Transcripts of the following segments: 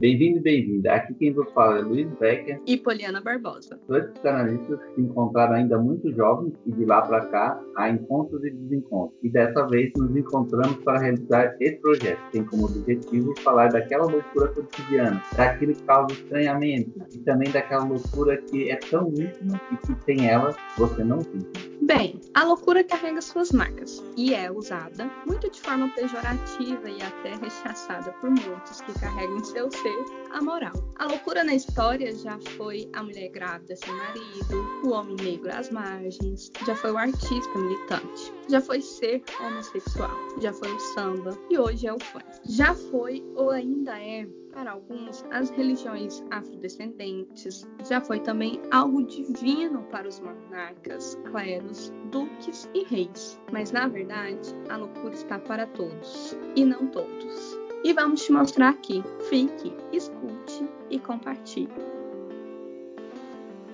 Bem-vindo e bem-vinda. Aqui quem vos fala é Luiz Becker e Poliana Barbosa. Dois psicanalistas que se encontraram ainda muito jovens e de lá para cá há encontros e desencontros. E dessa vez nos encontramos para realizar esse projeto. Tem como objetivo falar daquela loucura cotidiana, daquilo que causa estranhamento e também daquela loucura que é tão íntima e que sem ela você não vive. Bem, a loucura carrega suas marcas e é usada muito de forma pejorativa e até rechaçada por muitos que carregam em seu ser a moral. A loucura na história já foi a mulher grávida sem marido, o homem negro às margens, já foi o artista militante, já foi ser homossexual, já foi o samba e hoje é o funk. Já foi ou ainda é para alguns, as religiões afrodescendentes já foi também algo divino para os monarcas, cleros, duques e reis. Mas na verdade, a loucura está para todos e não todos. E vamos te mostrar aqui. Fique, escute e compartilhe.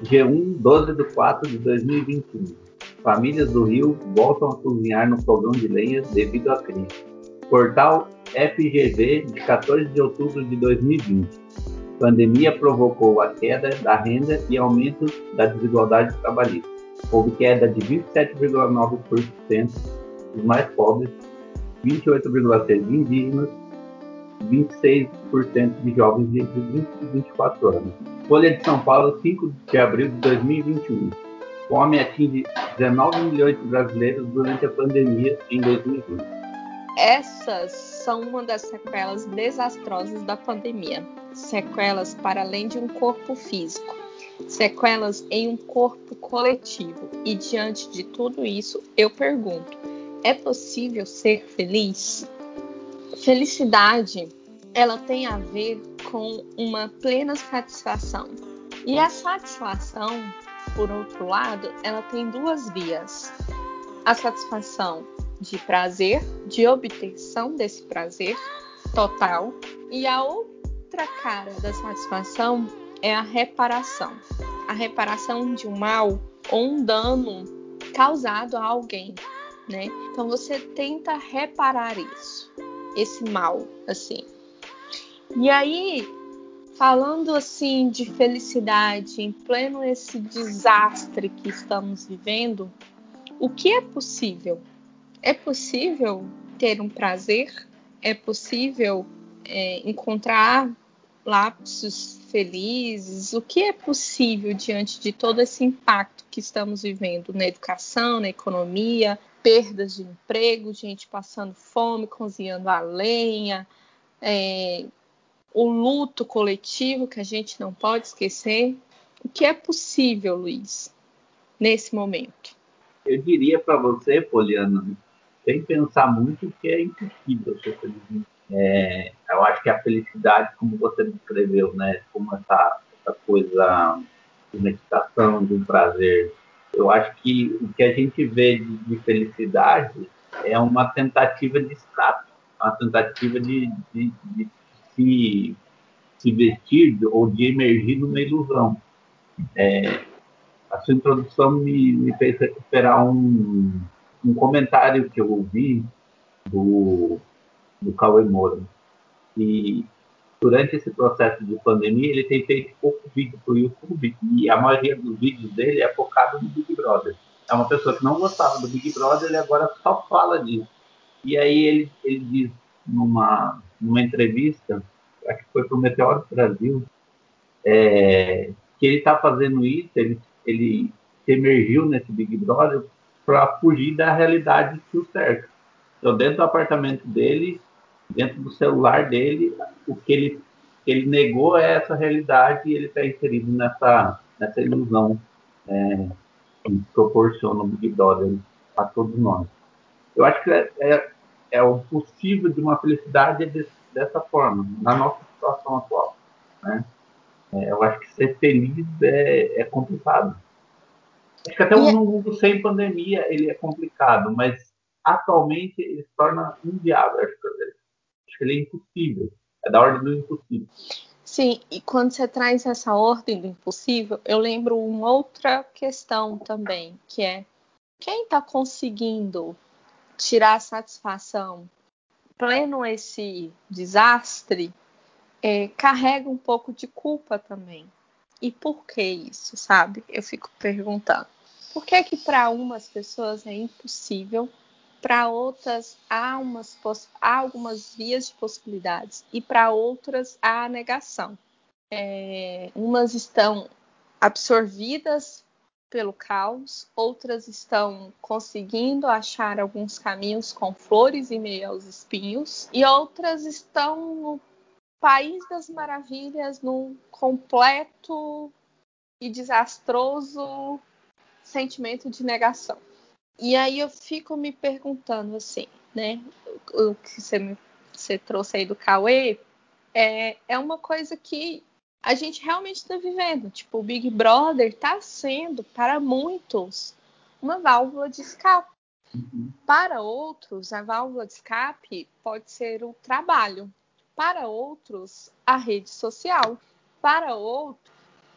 G1, 12 de 4 de 2021. Famílias do Rio voltam a cozinhar no fogão de lenha devido à crise. Portal FGV de 14 de outubro de 2020. Pandemia provocou a queda da renda e aumento da desigualdade trabalhista. Houve queda de 27,9% dos mais pobres, 28,6% de indígenas, 26% de jovens entre 20 e 24 anos. Folha de São Paulo, 5 de abril de 2021. Fome atinge 19 milhões de brasileiros durante a pandemia em 2020. Essas são uma das sequelas desastrosas da pandemia. Sequelas para além de um corpo físico, sequelas em um corpo coletivo. E diante de tudo isso, eu pergunto: é possível ser feliz? Felicidade, ela tem a ver com uma plena satisfação. E a satisfação, por outro lado, ela tem duas vias. A satisfação de prazer, de obtenção desse prazer total, e a outra cara da satisfação é a reparação. A reparação de um mal ou um dano causado a alguém, né? Então você tenta reparar isso, esse mal, assim. E aí, falando assim de felicidade em pleno esse desastre que estamos vivendo, o que é possível? É possível ter um prazer? É possível é, encontrar lapsos felizes? O que é possível diante de todo esse impacto que estamos vivendo na educação, na economia, perdas de emprego, gente passando fome, cozinhando a lenha, é, o luto coletivo que a gente não pode esquecer? O que é possível, Luiz, nesse momento? Eu diria para você, Poliana, sem pensar muito que é impossível ser feliz. É, eu acho que a felicidade, como você descreveu, né, como essa, essa coisa de meditação, de prazer, eu acho que o que a gente vê de, de felicidade é uma tentativa de escape, uma tentativa de, de, de se, se vestir ou de emergir numa ilusão. É, a sua introdução me, me fez recuperar um, um comentário que eu ouvi do, do Cauê Moura. E durante esse processo de pandemia, ele tem feito pouco vídeo para o YouTube e a maioria dos vídeos dele é focado no Big Brother. É uma pessoa que não gostava do Big Brother e agora só fala disso. E aí ele, ele diz numa, numa entrevista, que foi para o Meteoro Brasil, é, que ele está fazendo isso, ele, ele se emergiu nesse Big Brother para fugir da realidade que o cerca. Então, dentro do apartamento dele, dentro do celular dele, o que ele, ele negou é essa realidade e ele está inserido nessa, nessa ilusão é, que proporciona o Big Brother a todos nós. Eu acho que é, é, é o possível de uma felicidade desse, dessa forma, na nossa situação atual. Né? É, eu acho que ser feliz é, é complicado. Acho que até um mundo sem pandemia ele é complicado, mas atualmente ele se torna inviável. Acho que, acho que ele é impossível. É da ordem do impossível. Sim, e quando você traz essa ordem do impossível, eu lembro uma outra questão também, que é quem está conseguindo tirar satisfação pleno esse desastre é, carrega um pouco de culpa também. E por que isso, sabe? Eu fico perguntando. Por que que para umas pessoas é impossível, para outras há, umas, há algumas vias de possibilidades e para outras há a negação? É, umas estão absorvidas pelo caos, outras estão conseguindo achar alguns caminhos com flores e meio aos espinhos, e outras estão país das maravilhas, num completo e desastroso sentimento de negação. E aí eu fico me perguntando assim, né? O que você, me, você trouxe aí do Cauê é, é uma coisa que a gente realmente está vivendo. Tipo, o Big Brother está sendo, para muitos, uma válvula de escape. Uhum. Para outros, a válvula de escape pode ser o trabalho. Para outros, a rede social. Para outros,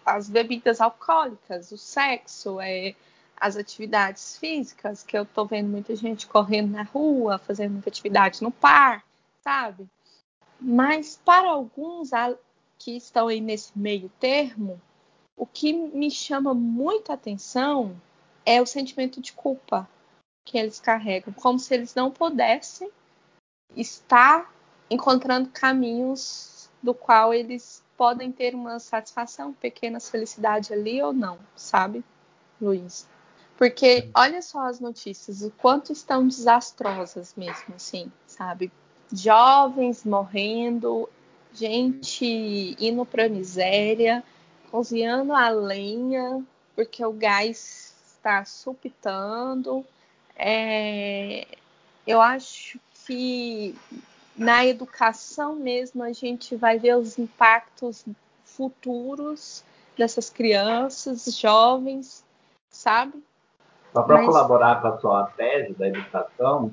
as bebidas alcoólicas, o sexo, é, as atividades físicas, que eu tô vendo muita gente correndo na rua, fazendo muita atividade no parque, sabe? Mas para alguns, que estão aí nesse meio termo, o que me chama muita atenção é o sentimento de culpa que eles carregam, como se eles não pudessem estar encontrando caminhos do qual eles podem ter uma satisfação, pequena felicidade ali ou não, sabe, Luiz? Porque olha só as notícias, o quanto estão desastrosas mesmo, assim, sabe? Jovens morrendo, gente indo para miséria, cozinhando a lenha, porque o gás está supitando. É, eu acho que na educação mesmo a gente vai ver os impactos futuros dessas crianças, jovens, sabe? Só para Mas... colaborar com a sua tese da educação,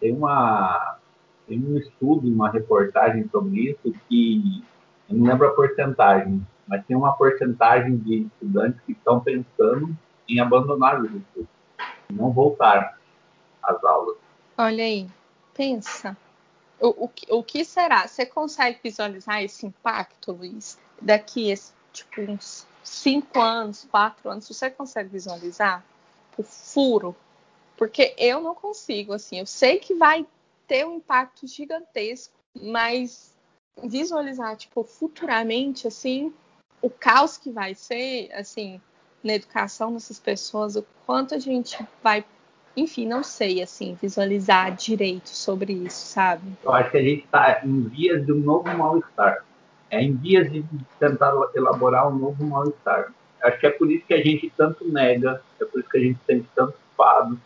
tem uma tem um estudo, uma reportagem sobre isso que eu não lembro a porcentagem, mas tem uma porcentagem de estudantes que estão pensando em abandonar os estudos, não voltar às aulas. Olha aí, pensa. O, o, o que será? Você consegue visualizar esse impacto, Luiz? Daqui, tipo, uns cinco anos, quatro anos, você consegue visualizar o furo? Porque eu não consigo, assim. Eu sei que vai ter um impacto gigantesco, mas visualizar, tipo, futuramente, assim, o caos que vai ser, assim, na educação dessas pessoas, o quanto a gente vai, enfim, não sei, assim, visualizar direito sobre isso, sabe? Eu acho que a gente está em vias de um novo mal-estar. É em vias de tentar elaborar um novo mal-estar. Acho que é por isso que a gente tanto nega, é por isso que a gente sente tanto fado,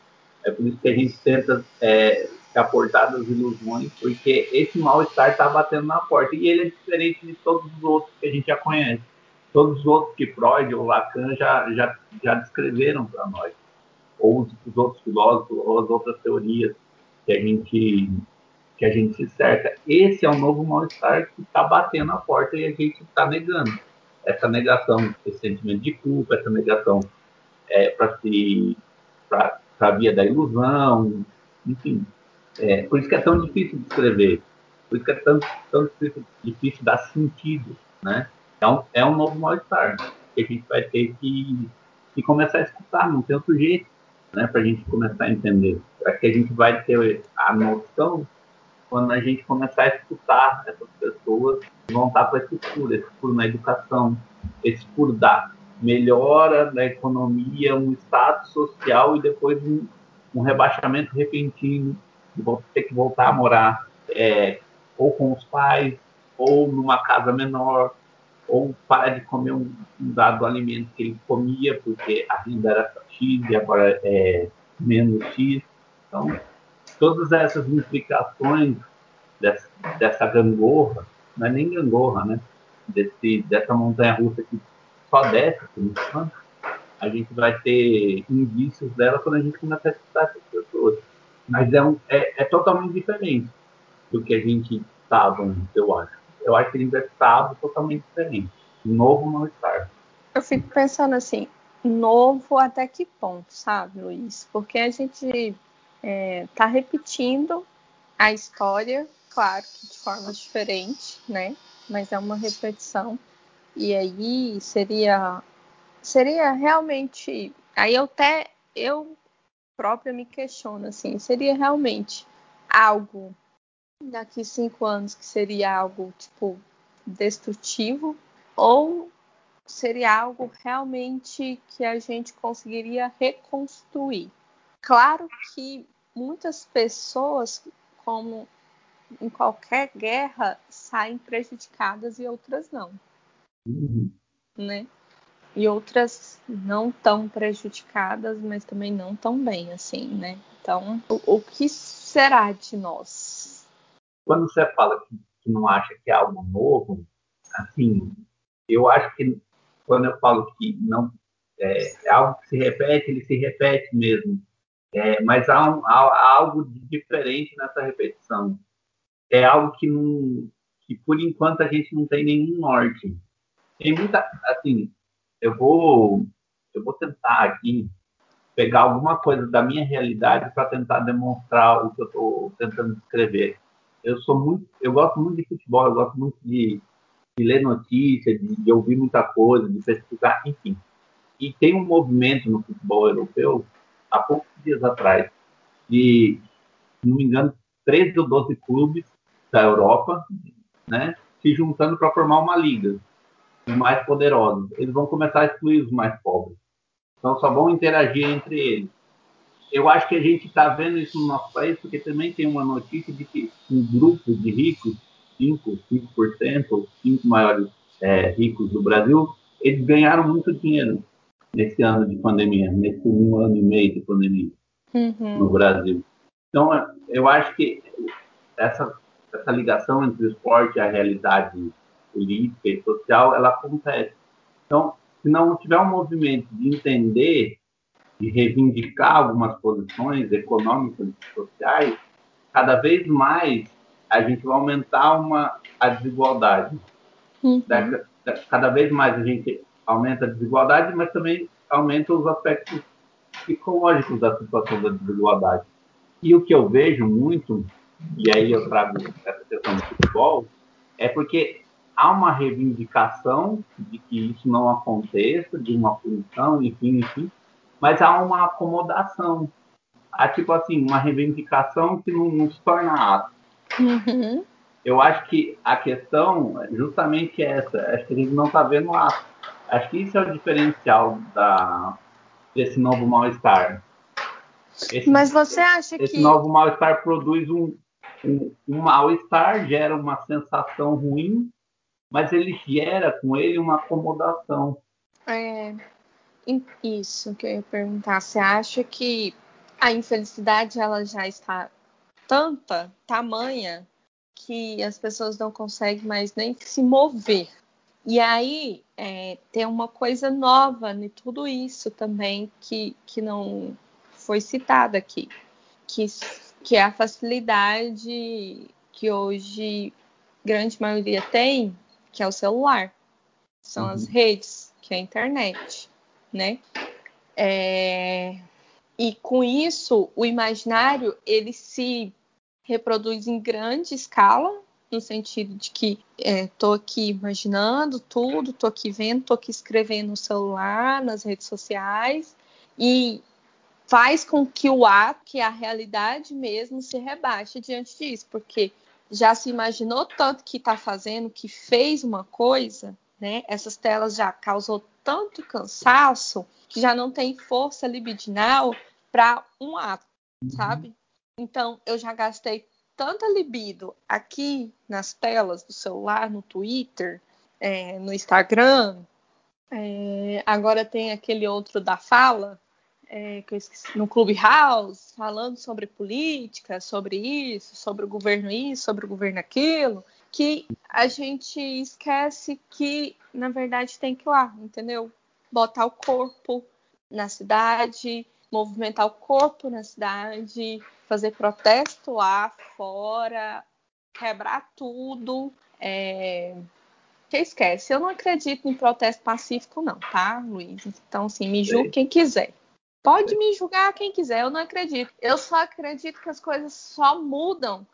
é por isso que a gente tenta é, aportar das ilusões, porque esse mal-estar está batendo na porta. E ele é diferente de todos os outros que a gente já conhece. Todos os outros que Freud ou Lacan já, já, já descreveram para nós. Ou os, os, outros filósofos, ou as outras teorias que a gente, que a gente se cerca. Esse é o novo mal-estar que está batendo na porta e a gente está negando. Essa negação, esse sentimento de culpa, essa negação é, para se para a via da ilusão, enfim, é, por isso que é tão difícil de escrever, por isso que é tão, tão difícil, difícil dar sentido, né? É um, é um novo mal-estar que a gente vai ter que, que começar a escutar, não tem outro jeito, né? Para a gente começar a entender. Acho que a gente vai ter a noção quando a gente começar a escutar essas pessoas vão estar para esse furo, esse furo na educação, esse furo da melhora da economia, um status social e depois um, um rebaixamento repentino vão ter que voltar a morar é, ou com os pais, ou numa casa menor, ou parar de comer um, um, dado alimento que ele comia, porque a renda era X e agora é menos X. Então, todas essas implicações dessa, dessa gangorra, não é nem gangorra, né? Desse, dessa montanha russa que só desce, por a gente vai ter indícios dela quando a gente começar a estudar essas pessoas. Mas é, um, é, é totalmente diferente do que a gente estava, eu acho. Eu acho a gente estava totalmente diferente. Novo não estar. Eu fico pensando assim, novo até que ponto, sabe, Luiz? Porque a gente está é, tá repetindo a história, claro que de forma diferente, né? mas é uma repetição. E aí seria seria realmente aí eu até eu própria me questiono assim, seria realmente algo daqui cinco anos que seria algo tipo destrutivo ou seria algo realmente que a gente conseguiria reconstruir. Claro que muitas pessoas, como em qualquer guerra, saem prejudicadas e outras não. Uhum. Né? E outras não tão prejudicadas, mas também não tão bem, assim, né? Então, o, o que será de nós? Quando você fala que, que não acha que é algo novo, assim, eu acho que quando eu falo que não é, é algo que se repete, ele se repete mesmo. É, mas há, um, há, algo de diferente nessa repetição. É algo que, não, que por enquanto a gente não tem nenhum norte. Tem muita, assim, eu vou, eu vou tentar aqui pegar alguma coisa da minha realidade para tentar demonstrar o que eu estou tentando descrever. Eu sou muito, eu gosto muito de futebol, eu gosto muito de de ler notícias, de, de, ouvir muita coisa, de pesquisar, enfim. E tem um movimento no futebol europeu, há poucos dias atrás, de, se não me engano, 13 ou 12 clubes da Europa, né, se juntando para formar uma liga, os mais poderosos. Eles vão começar a excluir os mais pobres. Então, só vão interagir entre eles. Eu acho que a gente está vendo isso no nosso país, porque também tem uma notícia de que um grupo de ricos 5, 5%, os 5 maiores é, ricos do Brasil, eles ganharam muito dinheiro nesse ano de pandemia, nesse um ano e meio de pandemia uhum. no Brasil. Então, eu acho que essa, essa ligação entre o esporte e a realidade política e social, ela acontece. Então, se não tiver um movimento de entender, de reivindicar algumas posições econômicas e sociais, cada vez mais a gente vai aumentar uma, a desigualdade. Uhum. Da, da, cada vez mais a gente aumenta a desigualdade, mas também aumenta os aspectos psicológicos da situação da desigualdade. E o que eu vejo muito, e aí eu trago essa questão do futebol, é porque há uma reivindicação de que isso não aconteça, de uma punição, enfim, enfim, mas há uma acomodação. Há, tipo assim, uma reivindicação que não, não se torna ato. Uhum. Eu acho que a questão é justamente essa. Acho que a gente não está vendo lá. Acho que isso é o diferencial da, desse novo mal-estar. Mas você acha esse que. Esse novo mal-estar produz um, um, um mal-estar, gera uma sensação ruim, mas ele gera com ele uma acomodação. É. Isso que eu ia perguntar. Você acha que a infelicidade ela já está tanta, tamanha, que as pessoas não conseguem mais nem se mover. E aí é, tem uma coisa nova em tudo isso também que, que não foi citada aqui, que, que é a facilidade que hoje grande maioria tem, que é o celular. São uhum. as redes, que é a internet, né? É, e com isso, o imaginário ele se reproduz em grande escala, no sentido de que estou é, aqui imaginando tudo, estou aqui vendo, estou aqui escrevendo no celular, nas redes sociais, e faz com que o ato, que a realidade mesmo, se rebaixe diante disso, porque já se imaginou tanto que está fazendo, que fez uma coisa, né? Essas telas já causou tanto cansaço que já não tem força libidinal para um ato, uhum. sabe? Então, eu já gastei tanta libido aqui nas telas do celular, no Twitter, é, no Instagram. É, agora tem aquele outro da fala, é, que eu esqueci, no Clubhouse, falando sobre política, sobre isso, sobre o governo isso, sobre o governo aquilo, que a gente esquece que, na verdade, tem que ir lá, entendeu? Botar o corpo na cidade, movimentar o corpo na cidade, fazer protesto lá fora, quebrar tudo. É... Que esquece, eu não acredito em protesto pacífico, não, tá, Luiz? Então, assim, me julgue quem quiser. Pode me julgar quem quiser, eu não acredito. Eu só acredito que as coisas só mudam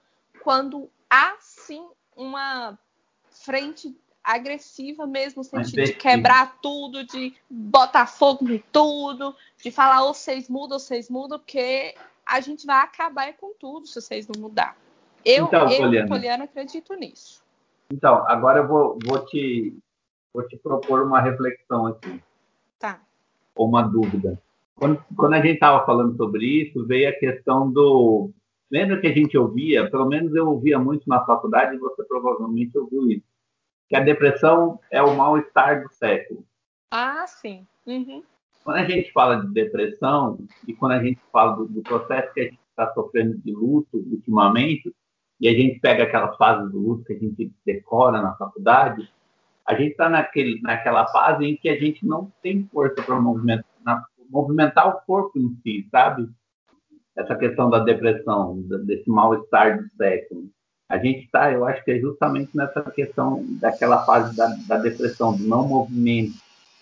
quando há sim uma frente agressiva mesmo, no sentido de quebrar tudo, de botar fogo em tudo, de falar ou vocês mudam ou vocês mudam, porque a gente vai acabar com tudo se vocês não mudar. Eu, então, eu Poliana, Poliana, acredito nisso. Então, agora eu vou, vou, te, vou te propor uma reflexão aqui. Tá. Ou uma dúvida. Quando, quando a gente estava falando sobre isso, veio a questão do. Lembra que a gente ouvia, pelo menos eu ouvia muito na faculdade, e você provavelmente ouviu isso, que a depressão é o mal-estar do século. Ah, sim. Uhum. Quando a gente fala de depressão e quando a gente fala do, do processo que a gente está sofrendo de luto ultimamente, e a gente pega aquela fase do luto que a gente decora na faculdade, a gente está naquela fase em que a gente não tem força para movimentar, movimentar o corpo em si, sabe? Essa questão da depressão, desse mal-estar do século. A gente está, eu acho que é justamente nessa questão daquela fase da, da depressão, do não movimento,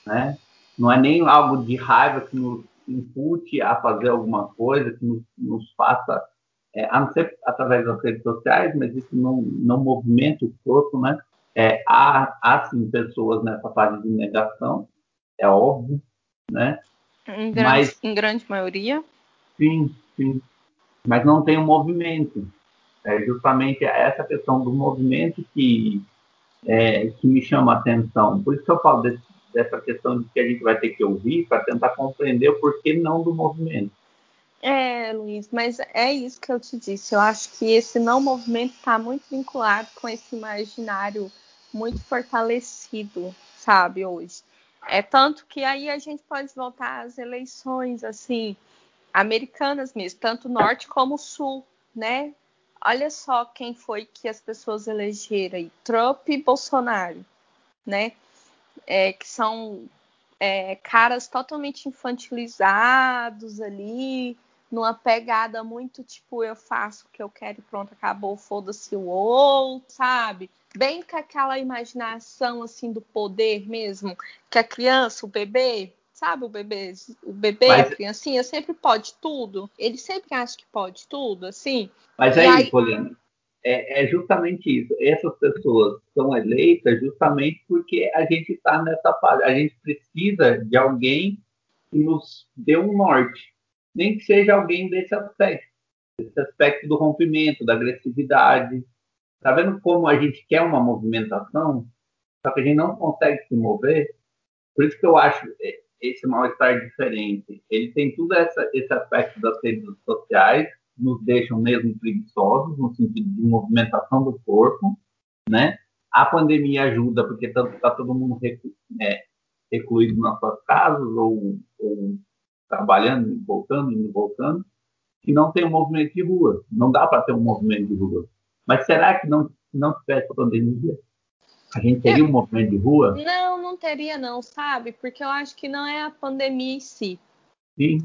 né? Não é nem algo de raiva que nos impute a fazer alguma coisa, que nos, nos faça é, a não ser através das redes sociais, mas isso não, não movimenta o corpo, né? É, há, há, sim, pessoas nessa fase de negação, é óbvio, né? Em grande, mas, em grande maioria? Sim, sim. Mas não tem um movimento. É justamente essa questão do movimento que, é, que me chama a atenção. Por isso que eu falo desse, dessa questão de que a gente vai ter que ouvir para tentar compreender o porquê não do movimento. É, Luiz, mas é isso que eu te disse. Eu acho que esse não movimento está muito vinculado com esse imaginário muito fortalecido, sabe, hoje. É tanto que aí a gente pode voltar às eleições, assim, americanas mesmo, tanto norte como sul, né? Olha só quem foi que as pessoas elegeram aí, Trump e Bolsonaro, né? É, que são é, caras totalmente infantilizados ali, numa pegada muito tipo, eu faço o que eu quero e pronto, acabou, foda-se o outro, sabe? Bem com aquela imaginação assim do poder mesmo, que a criança, o bebê, sabe o bebê, o bebê, Mas... a criancinha sempre pode tudo. Ele sempre acha que pode tudo, assim. Mas aí, aí... Poliana, é, é, justamente isso. Essas pessoas são eleitas justamente porque a gente está nessa fase. A gente precisa de alguém que nos dê um norte nem que seja alguém desse aspecto, desse aspecto do rompimento, da agressividade. Tá vendo como a gente quer uma movimentação, só que a gente não consegue se mover? Por isso que eu acho esse mal-estar diferente. Ele tem tudo essa, esse aspecto das redes sociais, nos deixam mesmo preguiçosos, no sentido de movimentação do corpo, né? A pandemia ajuda, porque está todo mundo é, recluído nas suas casas ou, ou trabalhando, voltando, indo voltando, que não tem um movimento de rua. Não dá para ter um movimento de rua. Mas será que não, não tivesse pandemia, a gente teria um movimento de rua? Não, não teria não, sabe? Porque eu acho que não é a pandemia em si. Sim.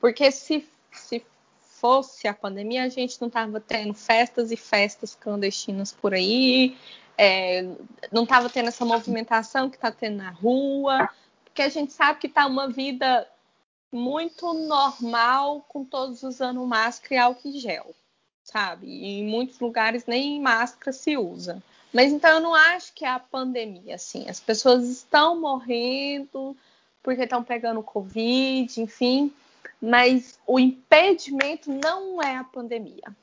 Porque se, se fosse a pandemia, a gente não estava tendo festas e festas clandestinas por aí, é, não estava tendo essa movimentação que está tendo na rua, porque a gente sabe que está uma vida muito normal com todos usando máscara e álcool em gel, sabe? E em muitos lugares nem máscara se usa. Mas então eu não acho que é a pandemia, assim. As pessoas estão morrendo porque estão pegando Covid, enfim. Mas o impedimento não é a pandemia.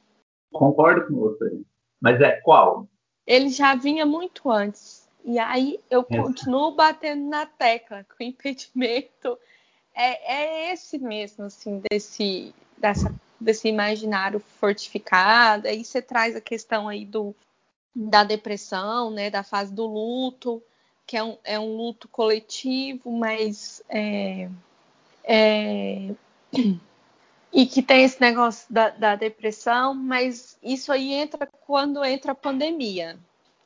Concordo com você. Mas é qual? Ele já vinha muito antes. E aí eu continuo batendo na tecla que o impedimento é, é esse mesmo, assim, desse, dessa, desse imaginário fortificado. Aí você traz a questão aí do, da depressão, né, da fase do luto, que é um, é um luto coletivo, mas é, é, e que tem esse negócio da, da, depressão, mas isso aí entra quando entra a pandemia.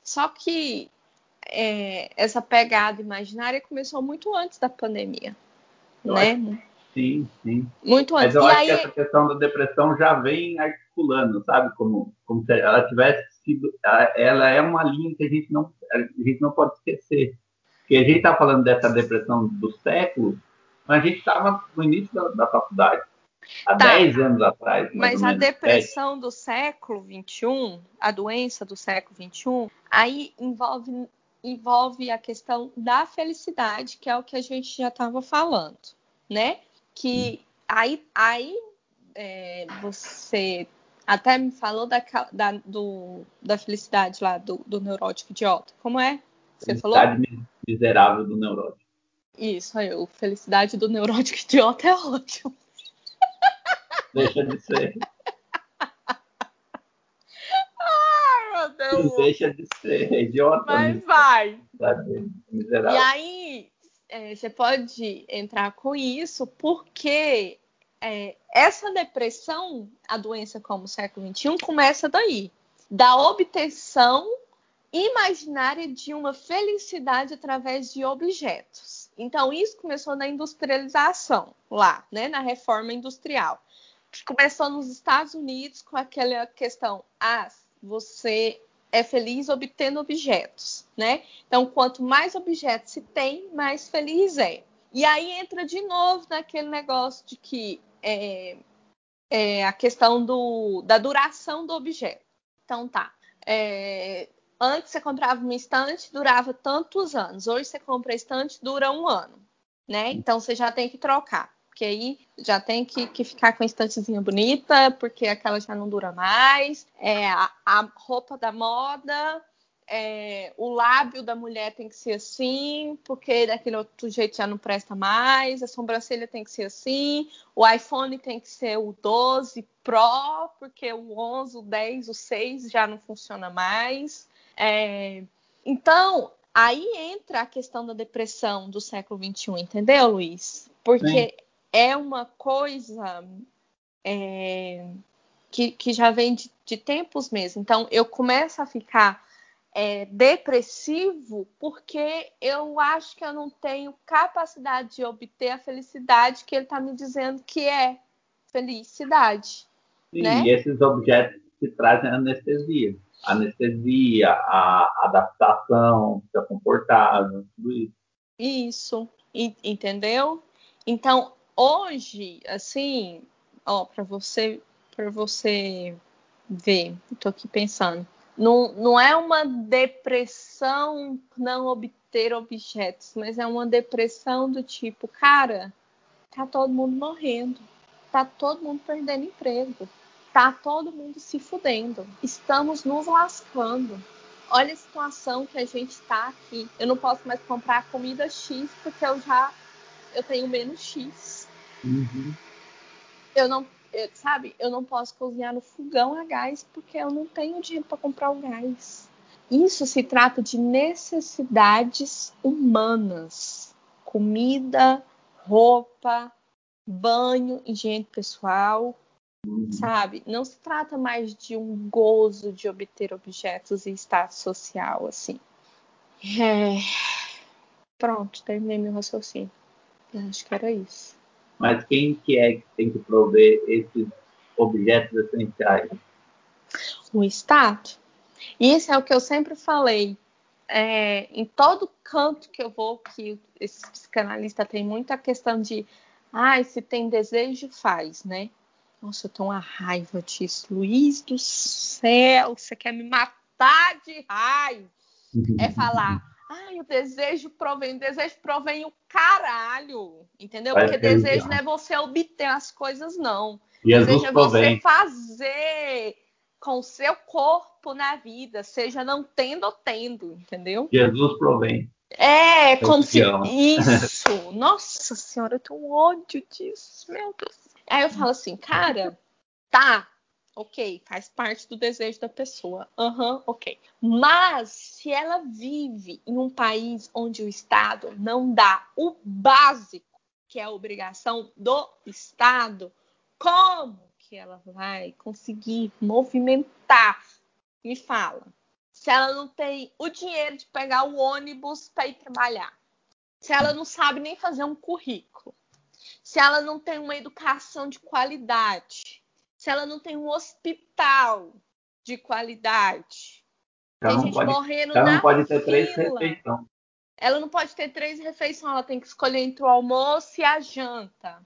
Só que é, essa pegada imaginária começou muito antes da pandemia né? sim, sim. Muito antes. Mas eu e acho aí... que essa questão da depressão já vem articulando, sabe? Como, como se ela tivesse sido. Ela é uma linha que a gente não, a gente não pode esquecer. Porque a gente está falando dessa depressão do século, mas a gente estava no início da, da faculdade. Há tá. 10 anos atrás. Mas a depressão 10. do século XXI, a doença do século XXI, aí envolve, envolve a questão da felicidade, que é o que a gente já estava falando, né? Que hum. aí, aí é, você até me falou da, da, do, da felicidade lá, do, do neurótico idiota. Como é? Você felicidade falou? miserável do neurótico. Isso, aí, o felicidade do neurótico idiota é ótimo. Deixa de ser. Ai, meu Deus. Deixa de ser, idiota. Mas vai. Miserável. E aí, é, você pode entrar com isso porque é, essa depressão, a doença como século XXI, começa daí. Da obtenção imaginária de uma felicidade através de objetos. Então, isso começou na industrialização, lá, né, na reforma industrial. Começou nos Estados Unidos com aquela questão: ah, você é feliz obtendo objetos, né? Então, quanto mais objetos se tem, mais feliz é. E aí entra de novo naquele negócio de que é, é a questão do, da duração do objeto. Então tá. É, antes você comprava uma estante, durava tantos anos. Hoje você compra a estante, dura um ano. Né? Então você já tem que trocar. Porque aí já tem que, que ficar com a estantezinha bonita, porque aquela já não dura mais. É, a, a roupa da moda é, o lábio da mulher tem que ser assim, porque daquele outro jeito já não presta mais, a sobrancelha tem que ser assim, o iPhone tem que ser o 12 Pro, porque o 11, o 10, o 6 já não funciona mais. É, então, aí entra a questão da depressão do século XXI, entendeu, Luiz? Porque Sim. é uma coisa é, que, que já vem de, de tempos mesmo. Então, eu começo a ficar é, depressivo porque eu acho que eu não tenho capacidade de obter a felicidade que ele está me dizendo que é felicidade. Sim, né? e esses objetos que trazem anestesia. Anestesia, a adaptação, fica confortável, tudo isso. Isso, entendeu? Então, hoje, assim, ó, para você, para você ver, estou aqui pensando não, não é uma depressão não obter objetos, mas é uma depressão do tipo, cara, tá todo mundo morrendo, tá todo mundo perdendo emprego, tá todo mundo se fudendo, estamos nos lascando. Olha a situação que a gente está aqui. Eu não posso mais comprar comida X porque eu já eu tenho menos X. Uhum. Eu não eu, sabe, eu não posso cozinhar no fogão a gás porque eu não tenho dinheiro para comprar o gás. Isso se trata de necessidades humanas: comida, roupa, banho, higiene pessoal, sabe? Não se trata mais de um gozo de obter objetos e status social, assim. É... Pronto, terminei meu raciocínio. Acho que era isso. Mas quem que é que tem que prover esses objetos essenciais? O Estado. Isso é o que eu sempre falei. É, em todo canto que eu vou, que esse psicanalista tem muita questão de ah, se tem desejo, faz, né? Nossa, eu tô uma raiva disso. Luiz do céu, você quer me matar de raiva. É falar, Ai, o desejo provém, o desejo provém o caralho, entendeu? Porque desejo não é você obter as coisas, não. Jesus desejo é provém. você fazer com o seu corpo na vida, seja não tendo ou tendo, entendeu? Jesus provém. É, como se. Isso! Nossa senhora, eu tenho ódio disso, meu Deus. Aí eu falo assim, cara, tá, ok, faz parte do desejo da pessoa. Uhum, ok. Mas se ela vive em um país onde o Estado não dá o básico, que é a obrigação do Estado, como que ela vai conseguir movimentar? Me fala. Se ela não tem o dinheiro de pegar o ônibus para ir trabalhar, se ela não sabe nem fazer um currículo, se ela não tem uma educação de qualidade, se ela não tem um hospital de qualidade. Ela tem gente pode, morrendo ela na não pode ter três refeições. Ela não pode ter três refeições, ela tem que escolher entre o almoço e a janta.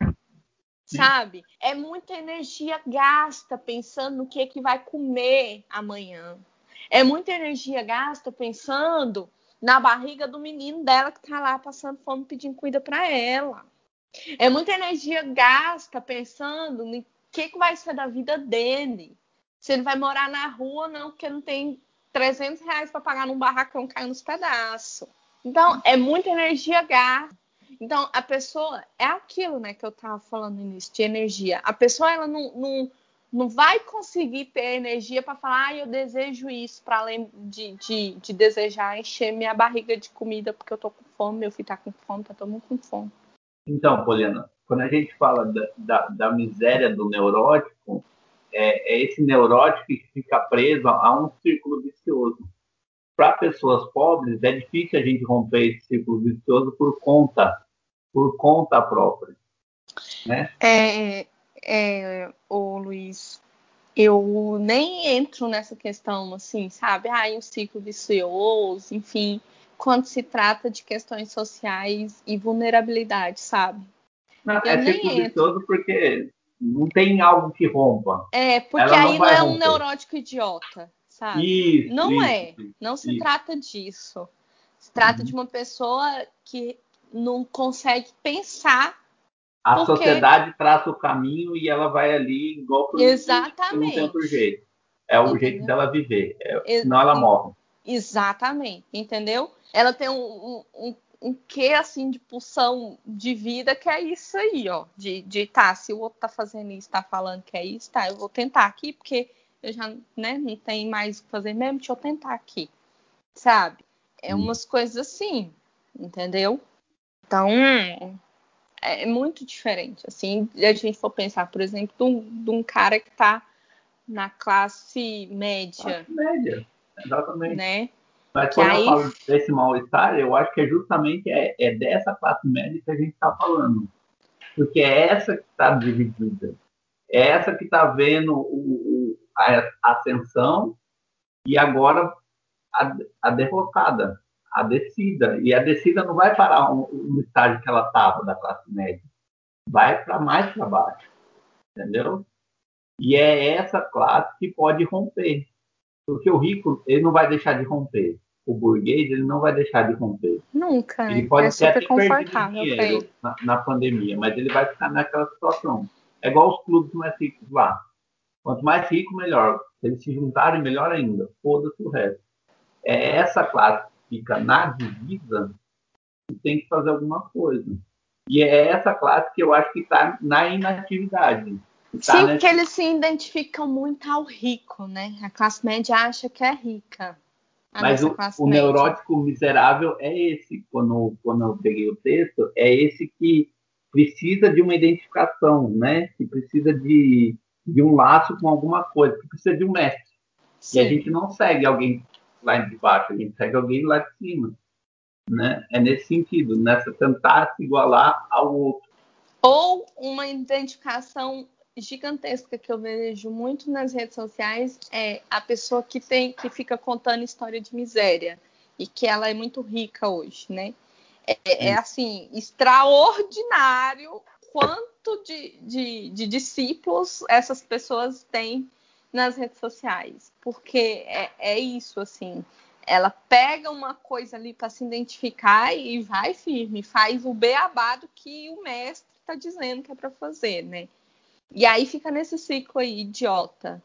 sabe? É muita energia gasta pensando no que, que vai comer amanhã. É muita energia gasta pensando na barriga do menino dela que tá lá passando fome pedindo cuida para ela. É muita energia gasta pensando que, que vai ser da vida dele. Se ele vai morar na rua ou não, porque não tem 300 reais para pagar num barracão caindo nos pedaços. Então, é muita energia gasta. Então, a pessoa é aquilo, né, que eu tava falando no início, de energia. A pessoa, ela não, não, não vai conseguir ter energia para falar, ah, eu desejo isso, para além de, de, de, desejar encher minha barriga de comida, porque eu tô com fome, meu filho tá com fome, tá todo mundo com fome. Então, Poliana, quando a gente fala da, da, da miséria do neurótico, é, é, esse neurótico que fica preso a um círculo vicioso. Para pessoas pobres, é difícil a gente romper esse círculo vicioso por conta, por conta própria. Né? É, é, o Luiz, eu nem entro nessa questão assim, sabe? Ah, um ciclo vicioso, enfim, quando se trata de questões sociais e vulnerabilidade, sabe? Não, eu é ciclo vicioso porque não tem algo que rompa. É, porque Ela aí não, não é romper. um neurótico idiota, sabe? Isso, não isso, é. Não isso. se trata disso. Se trata uhum. de uma pessoa que não consegue pensar. A porque... sociedade traça o caminho e ela vai ali igual pro Exatamente. Não tem outro jeito. É o Entendeu? jeito dela viver. É, senão ela morre. Exatamente. Entendeu? Ela tem um, um, um quê assim de pulsão de vida que é isso aí, ó. De, de tá, se o outro tá fazendo isso, tá falando que é isso, tá, eu vou tentar aqui, porque eu já, né, não tem mais o que fazer mesmo, deixa eu tentar aqui. Sabe? É hum. umas coisas assim, entendeu? Então, é muito diferente. Assim, a gente for pensar, por exemplo, de um, de um cara que tá na classe média. Classe média, exatamente. Né? Mas quando aí... eu falo desse mal-estar, eu acho que é justamente é, é dessa classe média que a gente está falando. Porque é essa que está dividida. É essa que está vendo o, o, a ascensão e agora a, a derrocada, a descida. E a descida não vai parar no, no estágio que ela estava da classe média. Vai para mais para baixo. Entendeu? E é essa classe que pode romper. Porque o rico, ele não vai deixar de romper o burguês ele não vai deixar de romper. Nunca. Ele pode é ser até confortável dinheiro na, na, pandemia, mas ele vai ficar naquela situação. É igual os clubes mais ricos lá. Quanto mais rico, melhor. Se eles se juntarem, melhor ainda. Foda-se o resto. É essa classe que fica na divisa que tem que fazer alguma coisa. E é essa classe que eu acho que está na inatividade. Tá Sim, nessa... porque eles se identificam muito ao rico, né? A classe média acha que é rica. Mas o, o neurótico miserável é esse, quando, quando eu peguei o texto, é esse que precisa de uma identificação, né? Que precisa de, de um laço com alguma coisa, que precisa de um mestre. Sim. E a gente não segue alguém lá de baixo, a gente segue alguém lá de cima. Né? É nesse sentido, nessa tentar se igualar ao outro. Ou uma identificação gigantesca que eu vejo muito nas redes sociais é a pessoa que tem que fica contando história de miséria e que ela é muito rica hoje, né? É, é assim extraordinário quanto de, de, de, discípulos essas pessoas têm nas redes sociais, porque é, é isso assim. Ela pega uma coisa ali para se identificar e vai firme, faz o beabado que o mestre está dizendo que é para fazer, né? E aí fica nesse ciclo aí, idiota.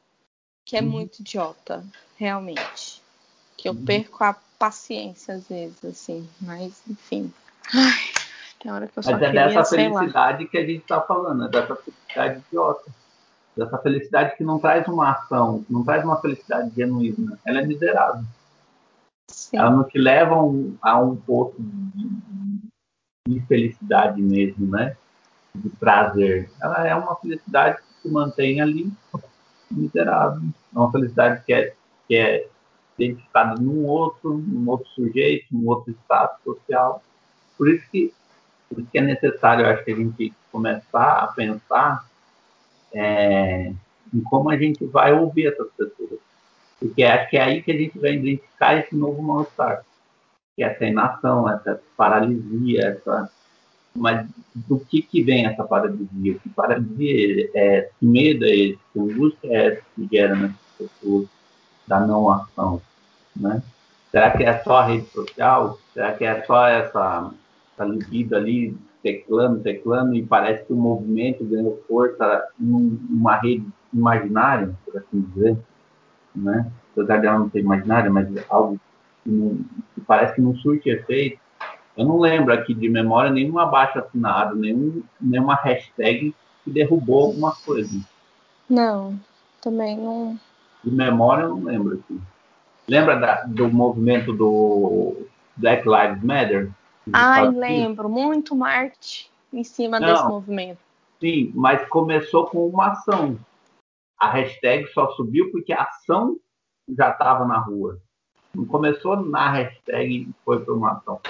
Que é uhum. muito idiota, realmente. Que eu uhum. perco a paciência às vezes, assim. Mas, enfim. Ai, tem hora que eu só Mas é queria, dessa felicidade lá. que a gente está falando, é dessa felicidade idiota. Dessa felicidade que não traz uma ação, não traz uma felicidade genuína. Ela é miserável. Sim. Ela não te leva a um, a um ponto de infelicidade mesmo, né? De prazer. Ela é uma felicidade que se mantém ali miserável. É uma felicidade que é, que é identificada num outro, num outro sujeito, num outro estado social. Por isso que, por isso que é necessário, eu acho que a gente começar a pensar é, em como a gente vai ouvir essas pessoas. Porque acho que é aí que a gente vai identificar esse novo mal-estar. Que é essa inação, essa paralisia, essa Mas do que, que vem essa paralisia? Que paralisia é que medo é esse? Que angústia é essa que gera nessas pessoas da não ação? Né? Será que é só a rede social? Será que é só essa, essa libido ali teclando, teclando e parece que o movimento ganhou força numa rede imaginária, por assim dizer? Né? Apesar dela não ser imaginária, mas algo que, não, que parece que não surte efeito eu não lembro aqui de memória nenhuma baixa assinada, nenhum, nenhuma hashtag que derrubou alguma coisa. Não, também não. De memória eu não lembro aqui. Lembra da, do movimento do Black Lives Matter? Ai, lembro. Muito Marte em cima não, desse movimento. Sim, mas começou com uma ação. A hashtag só subiu porque a ação já estava na rua. Não começou na hashtag e foi para uma ação.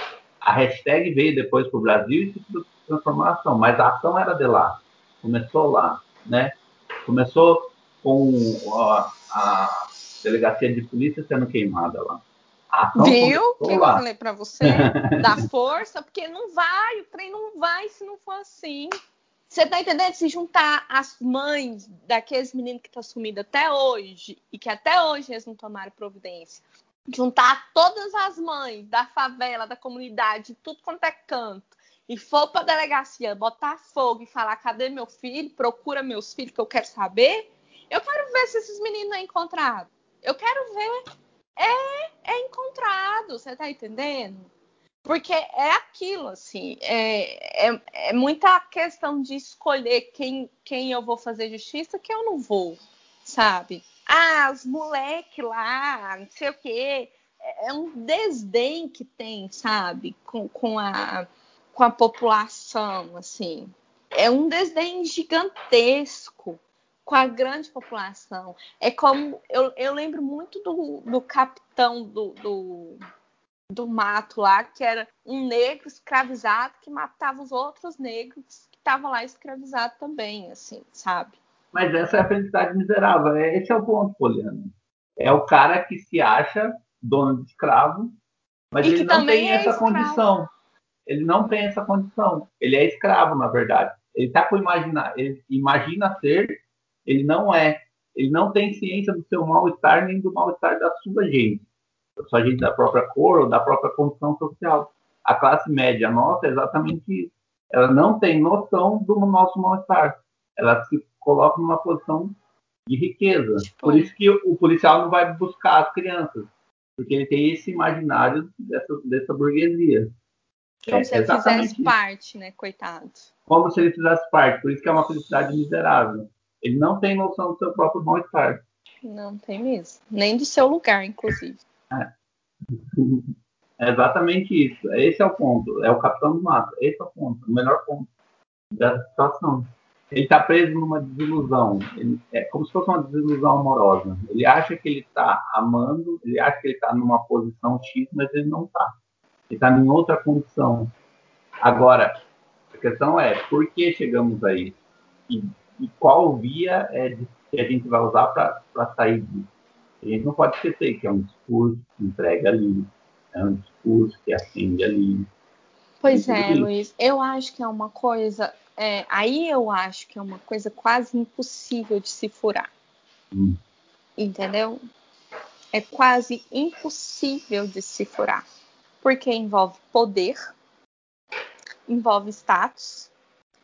A hashtag veio depois para o Brasil e se transformação, mas a ação era de lá. Começou lá, né? Começou com a, a delegacia de polícia sendo queimada lá. Viu? Que eu falei para você? Dá força, porque não vai, o trem não vai se não for assim. Você tá entendendo? Se juntar as mães daqueles meninos que estão tá sumidos até hoje, e que até hoje eles não tomaram providência, juntar todas as mães da favela, da comunidade, tudo quanto é canto, e for para a delegacia botar fogo e falar: cadê meu filho? Procura meus filhos que eu quero saber. Eu quero ver se esses meninos é encontrado. Eu quero ver. É, é encontrado, você tá entendendo? Porque é aquilo, assim, é, é, é, muita questão de escolher quem, quem eu vou fazer justiça, quem eu não vou, sabe? Ah, os moleque lá, não sei o quê. É, é um desdém que tem, sabe, com, com, a, com a população, assim. É um desdém gigantesco com a grande população. É como. Eu, eu lembro muito do, do capitão do, do, do mato lá, que era um negro escravizado que matava os outros negros que estavam lá escravizados também, assim, sabe? Mas essa é a felicidade miserável. É, esse é o ponto, Poliano. É o cara que se acha dono de escravo, mas ele não tem é essa escravo. condição. Ele não tem essa condição. Ele é escravo, na verdade. Ele está com imaginar, ele imagina ser, ele não é. Ele não tem ciência do seu mal-estar nem do mal-estar da sua gente, da sua gente da própria cor ou da própria condição social. A classe média nossa é exatamente isso. Ela não tem noção do nosso mal-estar. Ela se coloca numa posição de riqueza. Por isso que o policial não vai buscar as crianças, porque ele tem esse imaginário dessa, dessa burguesia. Como é, se ele fizesse isso. parte, né, coitado. Como se ele fizesse parte, por isso que é uma felicidade miserável. Ele não tem noção do seu próprio mal-estar. Não tem mesmo. Nem do seu lugar, inclusive. É. é exatamente isso. Esse é o ponto. É o capitão do mato. Esse é o ponto. O melhor ponto da situação ele está preso numa desilusão. Ele, é como se fosse uma desilusão amorosa. Ele acha que ele está amando, ele acha que ele está numa posição X, mas ele não está. Ele está em outra condição. Agora, a questão é, por que chegamos aí? E, e qual via é de, que a gente vai usar para sair disso? A gente não pode esquecer que é um discurso que entrega ali, é um discurso que acende ali. Pois é, Luiz, eu acho que é uma coisa é, aí eu acho que é uma coisa quase impossível de se furar. Hum. Entendeu? É quase impossível de se furar. Porque envolve poder, envolve status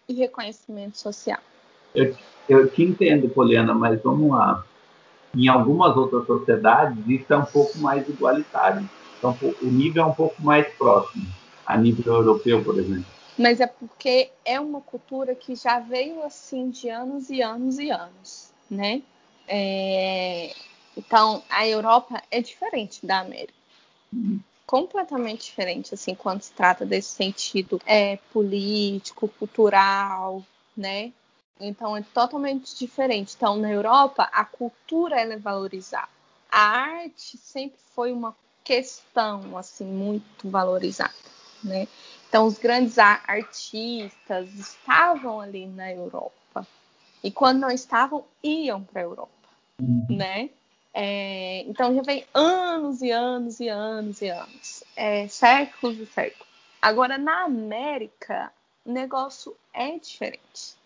e reconhecimento social. Eu, eu te entendo, Poliana, mas vamos lá. Em algumas outras sociedades, isso é um pouco mais igualitário. Então, o nível é um pouco mais próximo, a nível europeu, por exemplo mas é porque é uma cultura que já veio assim de anos e anos e anos, né? É... Então, a Europa é diferente da América. Completamente diferente, assim, quando se trata desse sentido é, político, cultural, né? Então, é totalmente diferente. Então, na Europa, a cultura é valorizada. A arte sempre foi uma questão, assim, muito valorizada, né? Então, os grandes artistas estavam ali na Europa. E quando não estavam, iam para a Europa, uhum. né? É, então, já vem anos e anos e anos e anos. É, séculos e séculos. Agora, na América, o negócio é diferente.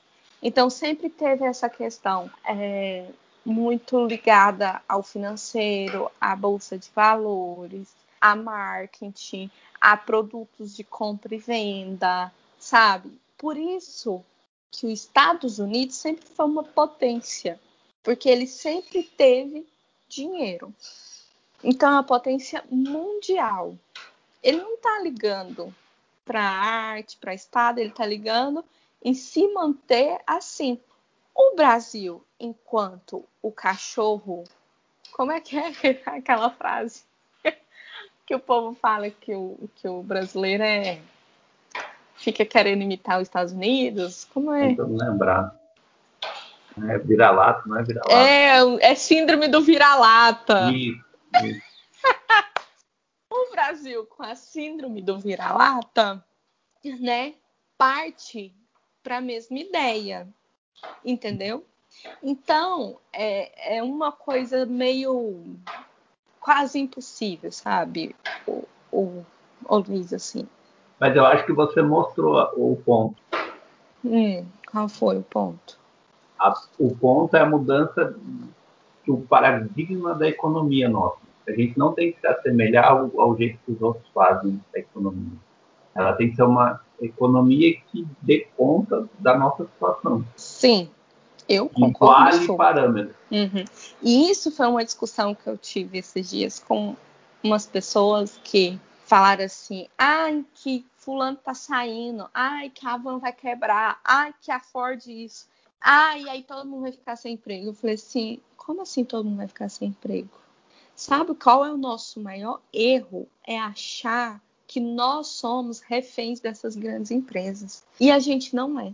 Então sempre teve essa questão é, muito ligada ao financeiro, à bolsa de valores, a marketing, a produtos de compra e venda, sabe? Por isso que os Estados Unidos sempre foi uma potência, porque ele sempre teve dinheiro. Então, é uma potência mundial. Ele não está ligando para a arte, para a espada, ele está ligando em se manter assim. O Brasil, enquanto o cachorro. Como é que é aquela frase? Que o povo fala que o, que o brasileiro é fica querendo imitar os Estados Unidos? Como é? Tentando lembrar. É vira-lata, não é vira-lata? É, é síndrome do vira-lata. Isso, isso. o Brasil, com a síndrome do vira-lata, né, parte para a mesma ideia, entendeu? Então, é, é uma coisa meio quase impossível, sabe? O, o, o Luiz, assim. Mas eu acho que você mostrou o ponto. Hum, qual foi o ponto? A, o ponto é a mudança do paradigma da economia nossa. A gente não tem que se assemelhar ao, ao jeito que os outros fazem a economia. Ela tem que ser uma economia que dê conta da nossa situação. Sim, eu concordo. Iguale parâmetros. Uhum. E isso foi uma discussão que eu tive esses dias com umas pessoas que falaram assim: ai, que fulano tá saindo, ai, que a Van vai quebrar, ai, que a Ford isso, ai, aí todo mundo vai ficar sem emprego. Eu falei assim: como assim todo mundo vai ficar sem emprego? Sabe qual é o nosso maior erro? É achar que nós somos reféns dessas grandes empresas. E a gente não é.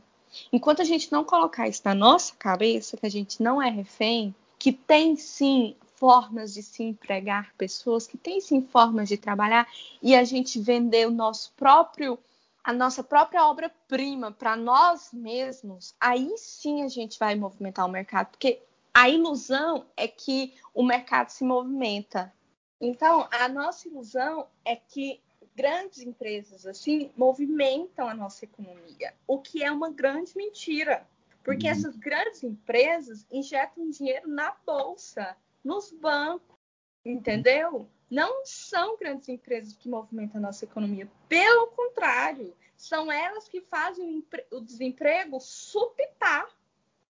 Enquanto a gente não colocar isso na nossa cabeça, que a gente não é refém, que tem sim formas de se empregar pessoas, que tem sim formas de trabalhar e a gente vender o nosso próprio a nossa própria obra-prima para nós mesmos, aí sim a gente vai movimentar o mercado, porque a ilusão é que o mercado se movimenta. Então, a nossa ilusão é que grandes empresas assim movimentam a nossa economia, o que é uma grande mentira, porque uhum. essas grandes empresas injetam dinheiro na bolsa, nos bancos, entendeu? Não são grandes empresas que movimentam a nossa economia, pelo contrário, são elas que fazem o desemprego supitar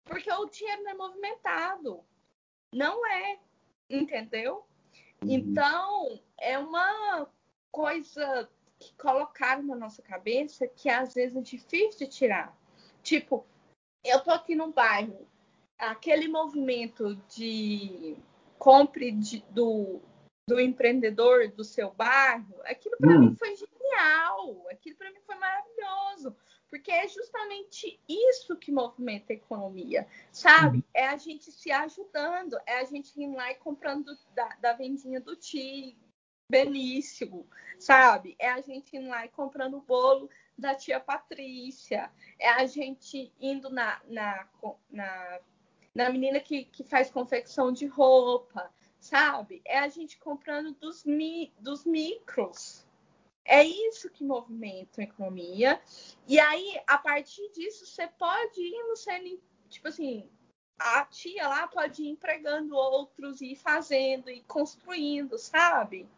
porque o dinheiro não é movimentado. Não é, entendeu? Uhum. Então, é uma coisa que colocaram na nossa cabeça que às vezes é difícil de tirar. Tipo, eu tô aqui no bairro, aquele movimento de compre de, do, do empreendedor do seu bairro, aquilo para hum. mim foi genial, aquilo para mim foi maravilhoso, porque é justamente isso que movimenta a economia, sabe? Uhum. É a gente se ajudando, é a gente ir lá e comprando da, da vendinha do tio, belíssimo, sabe? É a gente indo lá e comprando o bolo da tia Patrícia, é a gente indo na, na, na, na menina que, que faz confecção de roupa, sabe? É a gente comprando dos, mi, dos micros, é isso que movimenta a economia. E aí, a partir disso, você pode ir no sendo, tipo assim, a tia lá pode ir empregando outros e fazendo e construindo, sabe?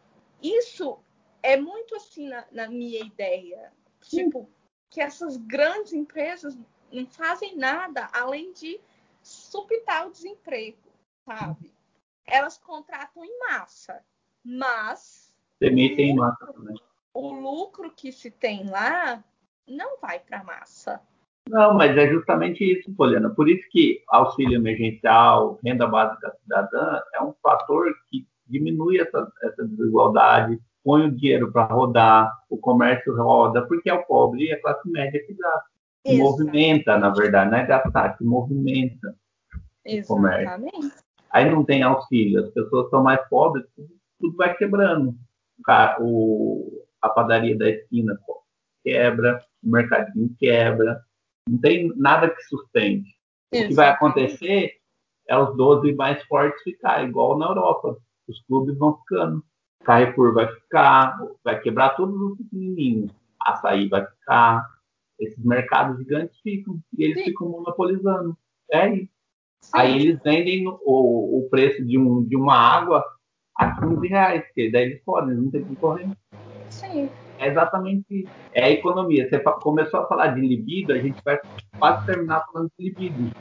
Isso é muito assim na, na minha ideia. Tipo, que essas grandes empresas não fazem nada além de supitar o desemprego, sabe? Elas contratam em massa, mas. Demitem em massa também o lucro que se tem lá não vai para a massa. Não, mas é justamente isso, Poliana. Por isso que auxílio emergencial, renda básica cidadã é um fator que diminui essa, essa desigualdade, põe o dinheiro para rodar, o comércio roda, porque é o pobre e a classe média que gasta. Que movimenta, na verdade, não é gastar, que movimenta Exatamente. o comércio. Aí não tem auxílio, as pessoas são mais pobres, tudo, tudo vai quebrando. O, a padaria da esquina quebra, o mercadinho quebra, não tem nada que sustente. O que vai acontecer é os 12 mais fortes ficar, igual na Europa. Os clubes vão ficando. Carrefour vai ficar, vai quebrar todos os pequenininhos. Açaí vai ficar, esses mercados gigantes ficam e eles Sim. ficam monopolizando. É isso. Aí eles vendem o, o preço de, um, de uma água a 15 reais, porque daí eles podem, não tem concorrência. Sim. É exatamente isso. É a economia. Você começou a falar de libido, a gente vai quase terminar falando de libido.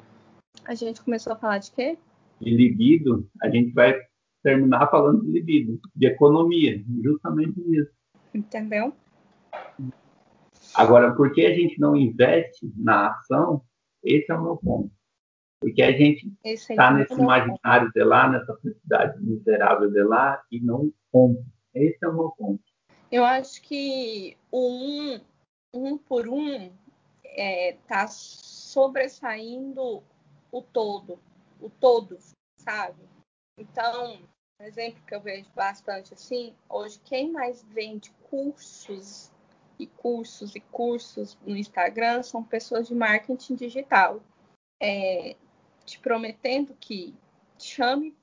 A gente começou a falar de quê? De libido, a gente vai terminar falando de libido, de economia, justamente isso. Entendeu? Agora, por que a gente não investe na ação? Esse é o meu ponto. Porque a gente está nesse imaginário de lá, nessa felicidade miserável de lá, e não compra. Esse é o meu ponto. Eu acho que o um, um por um está é, tá sobressaindo o todo. O todo, sabe? Então, um exemplo que eu vejo bastante assim, hoje quem mais vende cursos e cursos e cursos no Instagram são pessoas de marketing digital. É, te prometendo que chame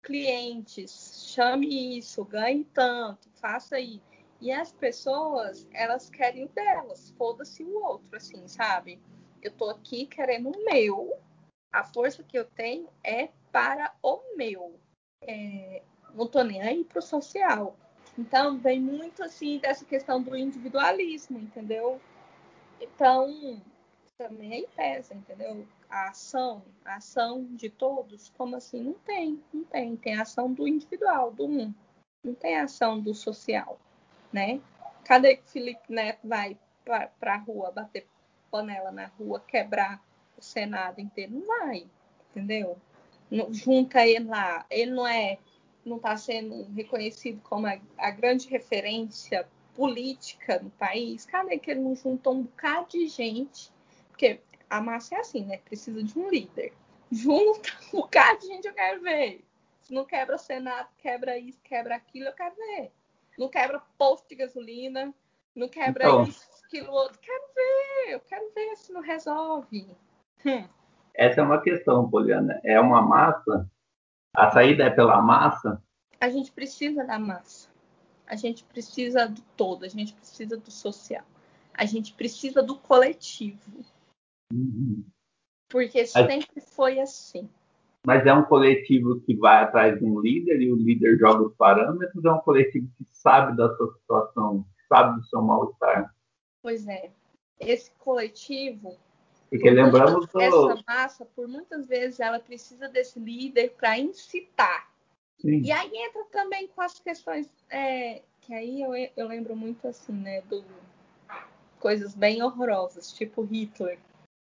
clientes, chame isso, ganhe tanto, faça isso. E as pessoas, elas querem o delas, foda-se o outro, assim, sabe? Eu tô aqui querendo o meu, a força que eu tenho é para o meu. É, não tô nem aí pro social. Então, vem muito, assim, dessa questão do individualismo, entendeu? Então, também aí pesa, entendeu? A ação, a ação de todos, como assim? Não tem, não tem. Tem a ação do individual, do um. Não tem a ação do social, né? Cadê que Felipe Neto vai para a rua bater panela na rua, quebrar o Senado inteiro? Não vai, entendeu? Junta ele lá. Ele não é, não está sendo reconhecido como a, a grande referência política no país. Cadê que ele não juntou um bocado de gente porque a massa é assim, né? Precisa de um líder. Junta um bocado de gente, eu quero ver. Se não quebra o Senado, quebra isso, quebra aquilo, eu quero ver. Não quebra posto de gasolina, não quebra então, isso, aquilo, outro. Quero ver, eu quero ver se não resolve. Hum. Essa é uma questão, Poliana. É uma massa? A saída é pela massa? A gente precisa da massa. A gente precisa do todo, a gente precisa do social. A gente precisa do coletivo. Porque sempre foi assim. Mas é um coletivo que vai atrás de um líder e o líder joga os parâmetros, é um coletivo que sabe da sua situação, sabe do seu mal-estar. Pois é. Esse coletivo. Porque lembramos do... Essa massa, por muitas vezes, ela precisa desse líder para incitar. Sim. E aí entra também com as questões. É, que aí eu, eu lembro muito assim, né? Do, coisas bem horrorosas, tipo Hitler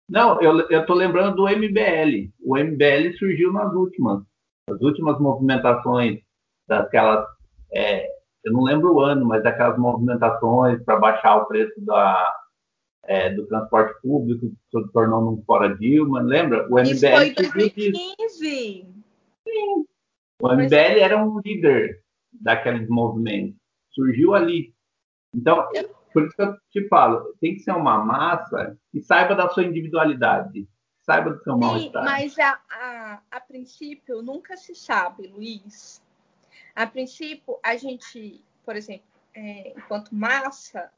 não, eu, eu tô lembrando do MBL. O MBL surgiu nas últimas, as últimas movimentações daquelas, é, eu não lembro o ano, mas daquelas movimentações para baixar o preço da, é, do transporte público, se tornou num fora Dilma, lembra? O MBL Isso foi em 2015. Sim. O MBL era um líder daqueles movimentos. Surgiu ali. Então, por isso que eu te falo, tem que ser uma massa que saiba da sua individualidade, saiba do seu mal-estar. Mas a, a, a princípio nunca se sabe, Luiz. A princípio, a gente, por exemplo, é, enquanto massa,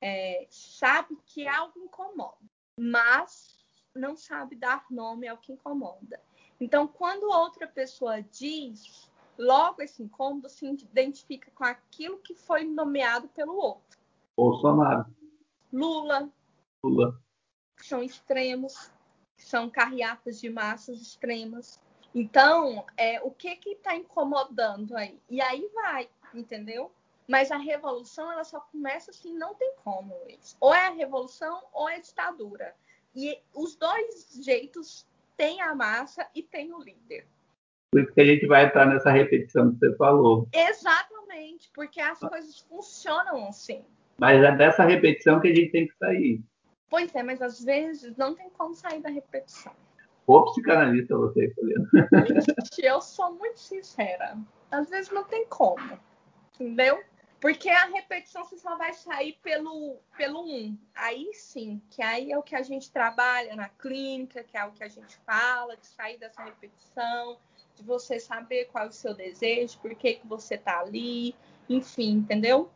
é, sabe que algo incomoda, mas não sabe dar nome ao que incomoda. Então, quando outra pessoa diz, logo esse incômodo se identifica com aquilo que foi nomeado pelo outro. Bolsonaro. Lula. Lula. São extremos, são carreatas de massas extremas. Então, é, o que que está incomodando aí? E aí vai, entendeu? Mas a revolução, ela só começa assim, não tem como, Luiz. Ou é a revolução ou é a ditadura. E os dois jeitos têm a massa e tem o líder. Por isso que a gente vai entrar nessa repetição que você falou. Exatamente, porque as coisas funcionam assim. Mas é dessa repetição que a gente tem que sair. Pois é, mas às vezes não tem como sair da repetição. Ô psicanalista você, Poliana. eu sou muito sincera. Às vezes não tem como. Entendeu? Porque a repetição você só vai sair pelo, pelo um. Aí sim, que aí é o que a gente trabalha na clínica, que é o que a gente fala, de sair dessa repetição, de você saber qual é o seu desejo, por que, que você tá ali, enfim, entendeu?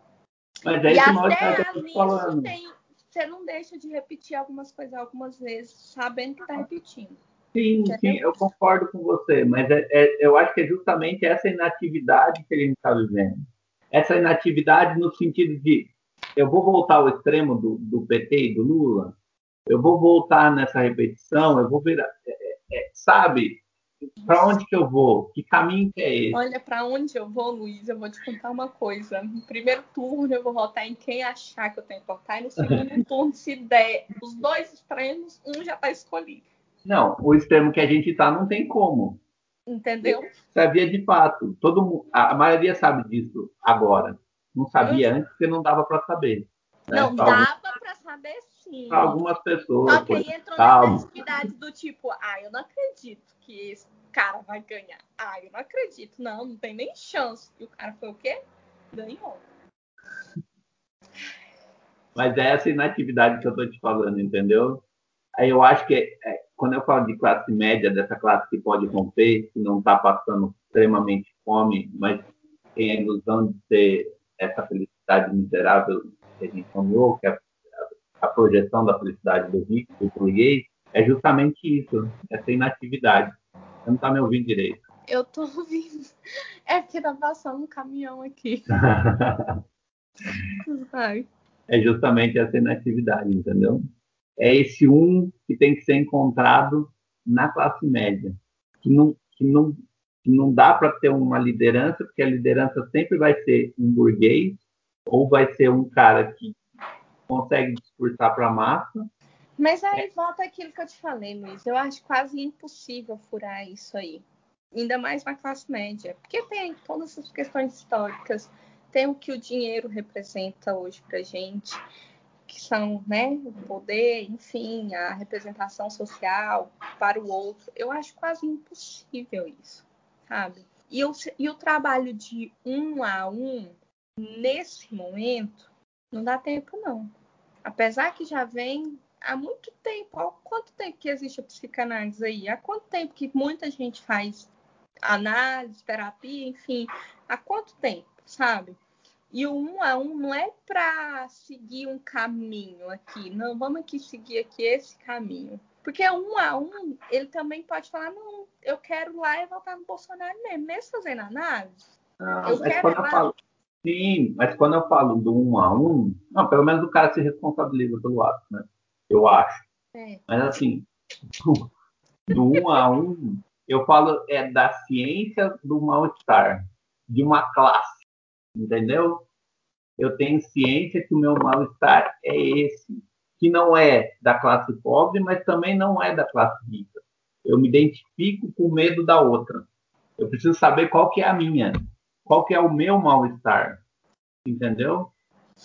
Mas é e até nisso tem, você não deixa de repetir algumas coisas algumas vezes, sabendo que está repetindo. Sim, Entendeu? sim, eu concordo com você, mas é, é, eu acho que é justamente essa inatividade que a gente está vivendo. Essa inatividade no sentido de eu vou voltar ao extremo do, do PT e do Lula, eu vou voltar nessa repetição, eu vou ver, é, é, é sabe, para onde que eu vou? Que caminho que é esse? Olha, para onde eu vou, Luiz, eu vou te contar uma coisa. No primeiro turno eu vou votar em quem achar que eu tenho que votar, e no segundo turno, se der os dois extremos, um já está escolhido. Não, o extremo que a gente está não tem como. Entendeu? Sabia de fato. Todo a maioria sabe disso agora. Não sabia hum. antes porque não dava para saber. Né? Não, pra dava algum... para saber sim. Para algumas pessoas. Só que aí entrou na atividade do tipo, ah, eu não acredito que esse cara vai ganhar. Ah, eu não acredito. Não, não tem nem chance. E o cara foi o quê? Ganhou. Mas é essa inatividade que eu tô te falando, entendeu? Aí eu acho que é, quando eu falo de classe média, dessa classe que pode romper, que não está passando extremamente fome, mas tem a ilusão de ter essa felicidade miserável que a gente nomeou, que é a, projeção da felicidade do rico, do burguês, é justamente isso, essa inatividade. Você não está me ouvindo direito. Eu estou ouvindo. É porque tá passando um caminhão aqui. É justamente essa inatividade, entendeu? É esse um que tem que ser encontrado na classe média, que não, que não, que não dá para ter uma liderança, porque a liderança sempre vai ser um burguês ou vai ser um cara que consegue discursar para a massa mas aí volta aquilo que eu te falei, Luiz. Eu acho quase impossível furar isso aí. Ainda mais na classe média. Porque tem todas essas questões históricas, tem o que o dinheiro representa hoje pra gente, que são, né, o poder, enfim, a representação social para o outro. Eu acho quase impossível isso, sabe? E o, e o trabalho de um a um, nesse momento, não dá tempo, não. Apesar que já vem há muito tempo. Há quanto tempo que existe a psicanálise aí? Há quanto tempo que muita gente faz análise, terapia, enfim? Há quanto tempo, sabe? E o um a um não é para seguir um caminho aqui, não, vamos aqui seguir aqui esse caminho. Porque um a um, ele também pode falar, não, eu quero lá e voltar no Bolsonaro mesmo, mesmo fazendo análise. Ah, eu quero lá... eu falo, sim, mas quando eu falo do um a um, não, pelo menos o cara se responsabiliza pelo ato, né? eu acho. É. Mas assim, do, do um a um, eu falo é da ciência do mal-estar, de uma classe, entendeu? Eu tenho ciência que o meu mal-estar é esse, que não é da classe pobre, mas também não é da classe rica. Eu me identifico com o medo da outra. Eu preciso saber qual que é a minha, qual que é o meu mal-estar, entendeu?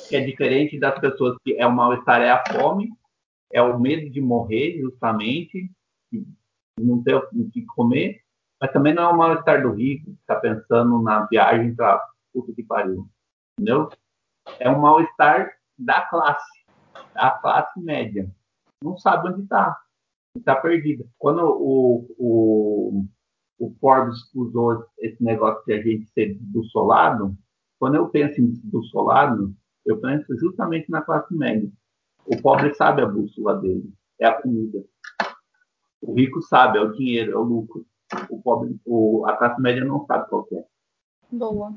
Que é diferente das pessoas que é o mal-estar é a fome é o medo de morrer, justamente, de não ter o que comer, mas também não é o mal-estar do rico, que está pensando na viagem para puta que pariu, entendeu? É um mal-estar da classe, da classe média. Não sabe onde está, está perdida. Quando o, o, o Forbes usou esse negócio de a gente ser do solado, quando eu penso em do solado, eu penso justamente na classe média. O pobre sabe a bússola dele, é a comida. O rico sabe, é o dinheiro, é o lucro. O pobre, o, a classe média não sabe qual é. Boa.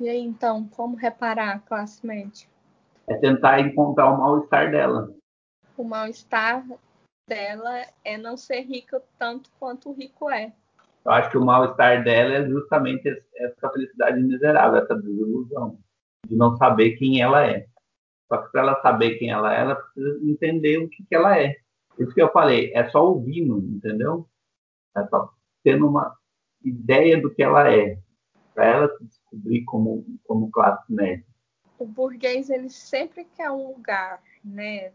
E aí, então, como reparar a classe média? É tentar encontrar o mal-estar dela. O mal-estar dela é não ser rica tanto quanto o rico é. Eu acho que o mal-estar dela é justamente essa felicidade miserável, essa desilusão de não saber quem ela é. Só que para ela saber quem ela é, ela precisa entender o que, que ela é. Isso que eu falei, é só ouvindo, entendeu? É só tendo uma ideia do que ela é, para ela se descobrir como, como classe média. O burguês, ele sempre quer um lugar, né,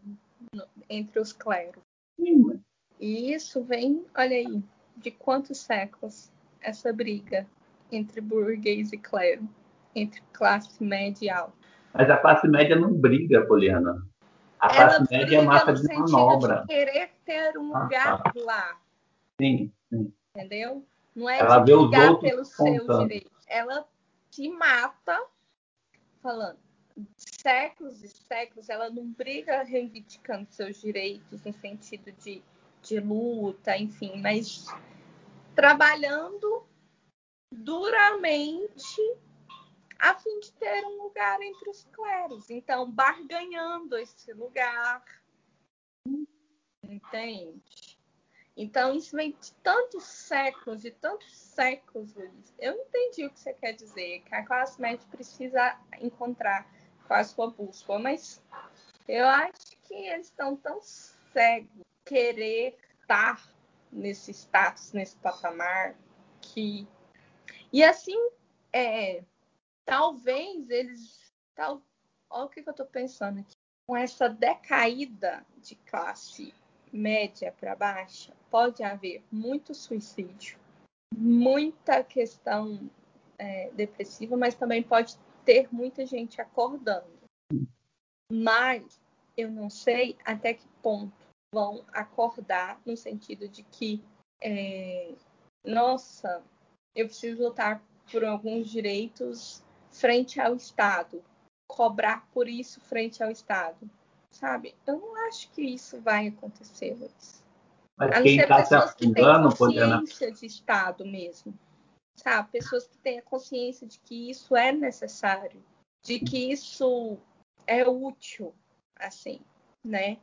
entre os clérigos. Sim, E isso vem, olha aí, de quantos séculos essa briga entre burguês e clero, entre classe média e alta. Mas a classe média não briga, Poliana. A Ela classe média é massa de manobra. De querer ter um ah, lugar tá. lá. Sim, sim. Entendeu? Não é Ela de brigar pelo seu direito. Ela te mata falando, séculos e séculos ela não briga reivindicando seus direitos no sentido de, de luta, enfim, mas trabalhando duramente a fim de ter um lugar entre os clérigos. Então, barganhando esse lugar. Entende? Então, isso vem de tantos séculos, de tantos séculos, Luiz. Eu entendi o que você quer dizer, que a classe média precisa encontrar com a sua bússola, mas eu acho que eles estão tão cegos querer estar nesse status, nesse patamar, que. E assim, é, talvez eles. Tal, olha o que, que eu estou pensando aqui. Com essa decaída de classe média para baixa, pode haver muito suicídio, muita questão é, depressiva, mas também pode ter muita gente acordando. Mas eu não sei até que ponto vão acordar no sentido de que, é, nossa, eu preciso lutar por alguns direitos frente ao Estado, cobrar por isso frente ao Estado, sabe? Eu não acho que isso vai acontecer, Luiz. Mas a quem está se afundando, consciência de Estado mesmo, sabe? Pessoas que têm a consciência de que isso é necessário, de que isso é útil, assim, né?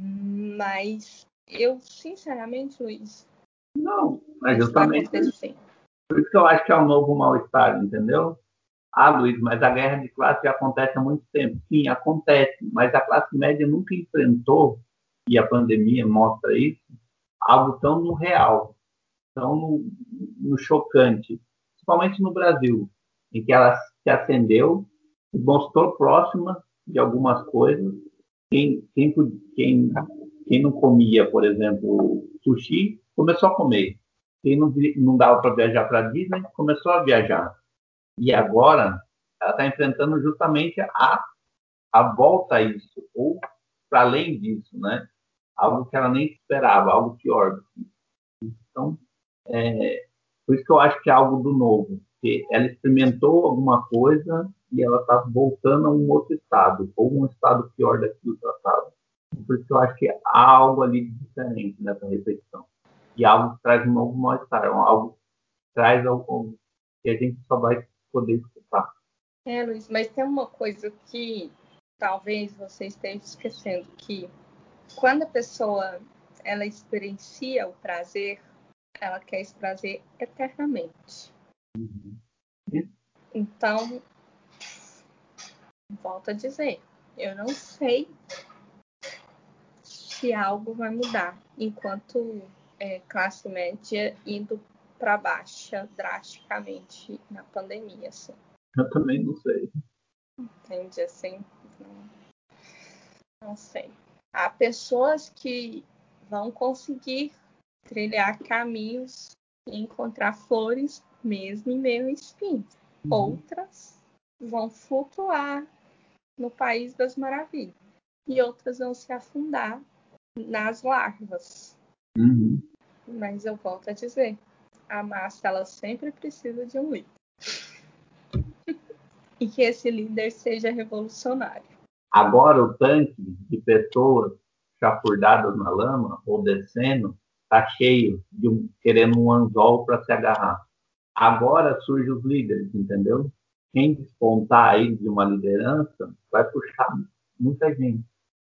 Mas eu, sinceramente, Luiz. Não, mas justamente. Por isso que eu acho que é um novo mal-estar, entendeu? Ah, Luiz, mas a guerra de classe acontece há muito tempo. Sim, acontece, mas a classe média nunca enfrentou, e a pandemia mostra isso, algo tão no real, tão no, no chocante, principalmente no Brasil, em que ela se acendeu, se mostrou próxima de algumas coisas. Quem, quem, quem, quem não comia, por exemplo, sushi, começou a comer. Quem não, não dava para viajar para Disney, começou a viajar e agora ela está enfrentando justamente a, a volta a isso, ou para além disso, né? Algo que ela nem esperava, algo pior. Então, é, por isso que eu acho que é algo do novo, que ela experimentou alguma coisa e ela está voltando a um outro estado, ou um estado pior daquilo que ela estava. Por isso que eu acho que há algo ali diferente nessa repetição. E algo que traz um novo mal-estar, algo que traz algo que a gente só vai poder escutar. É, Luiz, mas tem uma coisa que talvez você esteja esquecendo, que quando a pessoa ela experiencia o prazer, ela quer esse prazer eternamente. Uhum. Então, volto a dizer, eu não sei se algo vai mudar enquanto é, classe média indo para baixa drasticamente na pandemia, assim. Eu também não sei. Entende assim? Não, não sei. Há pessoas que vão conseguir trilhar caminhos e encontrar flores mesmo em meio a espinhos. Uhum. Outras vão flutuar no país das maravilhas e outras vão se afundar nas larvas. Uhum. Mas eu volto a dizer, a massa ela sempre precisa de um líder. e que esse líder seja revolucionário. Agora o tanque de pessoas chafurdadas na lama ou descendo está cheio de um, querendo um anzol para se agarrar. Agora surgem os líderes, entendeu? Quem despontar aí de uma liderança vai puxar muita gente.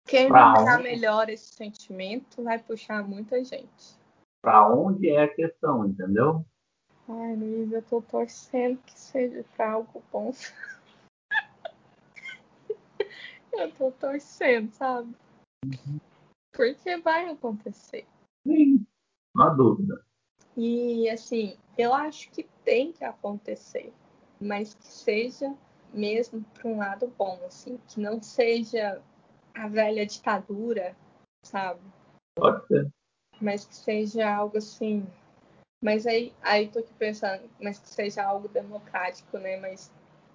Quem marcar melhor esse sentimento vai puxar muita gente para onde é a questão, entendeu? Ai, Luiz, eu tô torcendo que seja para algo bom. eu tô torcendo, sabe? Uhum. Porque vai acontecer. Sim, não há dúvida. E assim, eu acho que tem que acontecer, mas que seja mesmo para um lado bom, assim, que não seja a velha ditadura, sabe? Pode ser mas que seja algo assim. Mas aí, aí tô aqui pensando, mas que seja algo democrático, né? Mas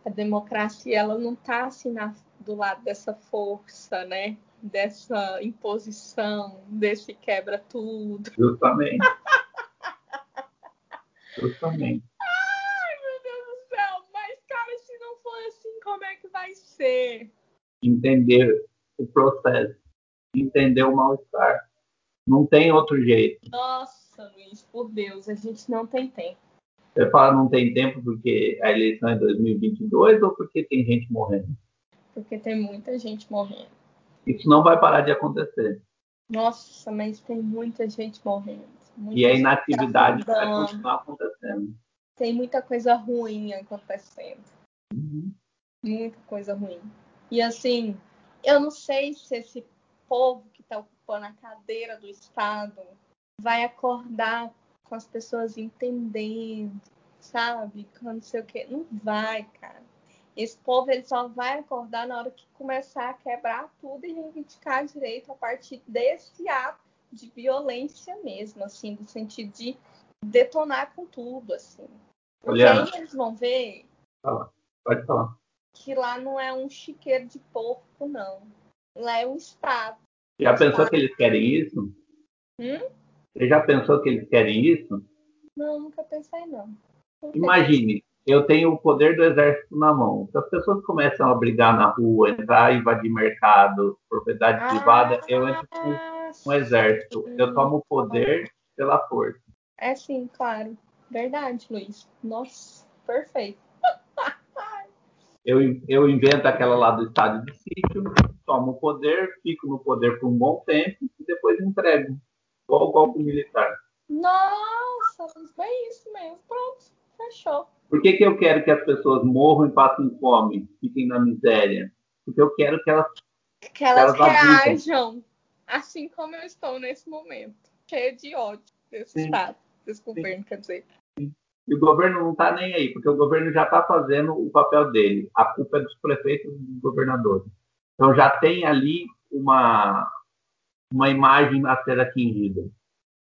a democracia, ela não tá assim na, do lado dessa força, né? Dessa imposição, desse quebra tudo. Justamente. Justamente. Ai, meu Deus do céu! Mas, cara, se não for assim, como é que vai ser? entender o processo, entender o mal-estar. Não tem outro jeito. Nossa, Luiz, por Deus, a gente não tem tempo. Você fala não tem tempo porque a eleição é 2022 ou porque tem gente morrendo? Porque tem muita gente morrendo. Isso não vai parar de acontecer. Nossa, mas tem muita gente morrendo. Muita e a inatividade tá vai continuar acontecendo. Tem muita coisa ruim acontecendo. Uhum. Muita coisa ruim. E assim, eu não sei se esse povo que está ocupando a cadeira do Estado vai acordar com as pessoas entendendo, sabe? Com não sei o quê. Não vai, cara. Esse povo ele só vai acordar na hora que começar a quebrar tudo e reivindicar direito a partir desse ato de violência mesmo, assim, no sentido de detonar com tudo, assim. Porque Olha, aí eles vão ver. Fala. Pode falar. Que lá não é um chiqueiro de porco, não. Lá é um Estado. Já pensou que eles querem isso? Hum? Você já pensou que eles querem isso? Não, nunca pensei, não. Nunca Imagine, eu tenho o poder do exército na mão. Se as pessoas começam a brigar na rua, entrar e invadir mercado, propriedade ah, privada, eu entro com um exército. Eu tomo o poder pela força. É sim, claro. Verdade, Luiz. Nossa, perfeito. eu, eu invento aquela lá do estado de sítio, tomo o poder, fico no poder por um bom tempo e depois entrego. Igual o golpe militar. Nossa, é isso mesmo. Pronto, fechou. Por que, que eu quero que as pessoas morram e passem fome, fiquem na miséria? Porque eu quero que elas, que elas, que elas reajam assim como eu estou nesse momento, cheia de ódio desse Sim. Estado, desse governo, Sim. quer dizer. E o governo não está nem aí, porque o governo já está fazendo o papel dele. A culpa é dos prefeitos e dos governadores. Então já tem ali uma, uma imagem a ser atingida.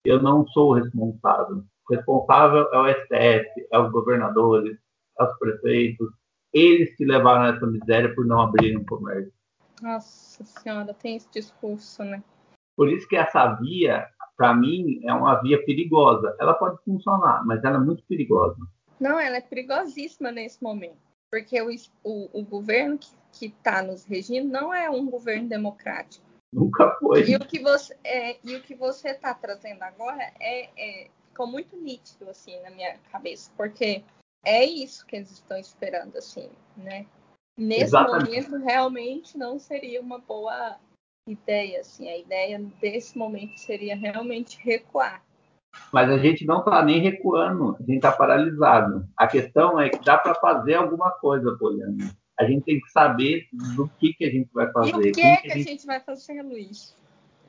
Eu não sou responsável. O responsável é o STF, é os governadores, é os prefeitos. Eles que levaram essa miséria por não abrirem um comércio. Nossa senhora, tem esse discurso, né? Por isso que essa via para mim, é uma via perigosa. Ela pode funcionar, mas ela é muito perigosa. Não, ela é perigosíssima nesse momento. Porque o, o, o governo que está nos regindo não é um governo democrático. Nunca foi. E o que você é, e o que você está trazendo agora é, é, ficou muito nítido assim na minha cabeça, porque é isso que eles estão esperando assim, né? Nesse Exatamente. momento realmente não seria uma boa ideia, assim, a ideia desse momento seria realmente recuar. Mas a gente não está nem recuando, a gente está paralisado. A questão é que dá para fazer alguma coisa, Poliana. A gente tem que saber do que, que a gente vai fazer. E o que, que, que a, gente... gente vai fazer, Luiz?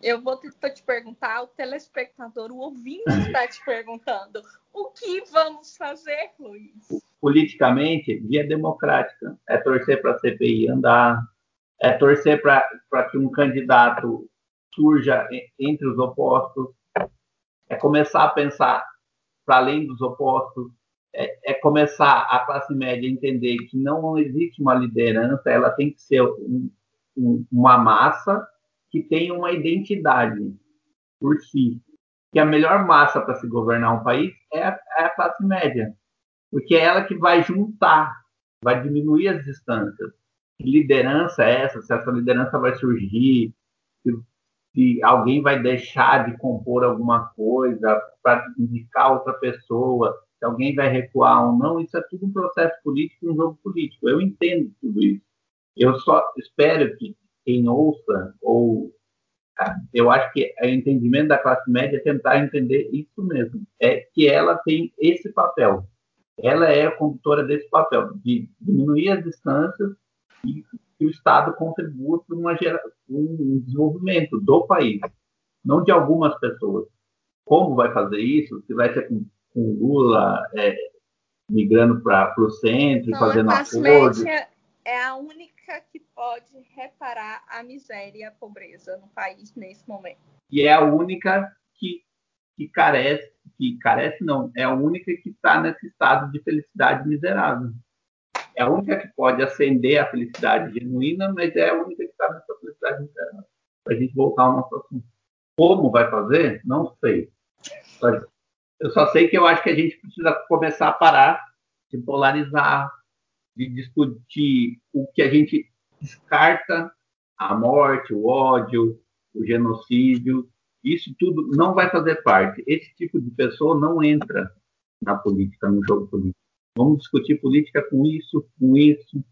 Eu vou te, te perguntar, o telespectador, o ouvinte está te perguntando. O que vamos fazer, Luiz? Politicamente, via democrática. É torcer para a CPI andar, é torcer para que um candidato surja entre os opostos, é começar a pensar para além dos opostos, é, é, começar a classe média a entender que não existe uma liderança, ela tem que ser um, um, uma massa que tenha uma identidade por si. Que a melhor massa para se governar um país é a, é a classe média, porque é ela que vai juntar, vai diminuir as distâncias que liderança é essa, se essa liderança vai surgir, se, se alguém vai deixar de compor alguma coisa para indicar outra pessoa, alguém vai recuar ou não, isso é tudo um processo político, um jogo político. Eu entendo tudo isso. Eu só espero que quem ouça, ou eu acho que o entendimento da classe média é tentar entender isso mesmo, é que ela tem esse papel. Ela é a condutora desse papel, de diminuir as distâncias e que o Estado contribua para gera, um desenvolvimento do país, não de algumas pessoas. Como vai fazer isso? Se vai ser com, com Lula é, migrando para o centro e fazendo a acordo? É a única que pode reparar a miséria e a pobreza no país nesse momento. E é a única que, que carece, que carece não, é a única que está nesse estado de felicidade miserável é a única que pode acender a felicidade genuína, mas é a única que está nessa felicidade interna. Para a gente voltar ao nosso assunto. Como vai fazer? Não sei. Eu só sei que eu acho que a gente precisa começar a parar de polarizar, de discutir o que a gente descarta a morte, o ódio, o genocídio, isso tudo não vai fazer parte. Esse tipo de pessoa não entra na política, no jogo político. Vamos discutir política com isso, com isso.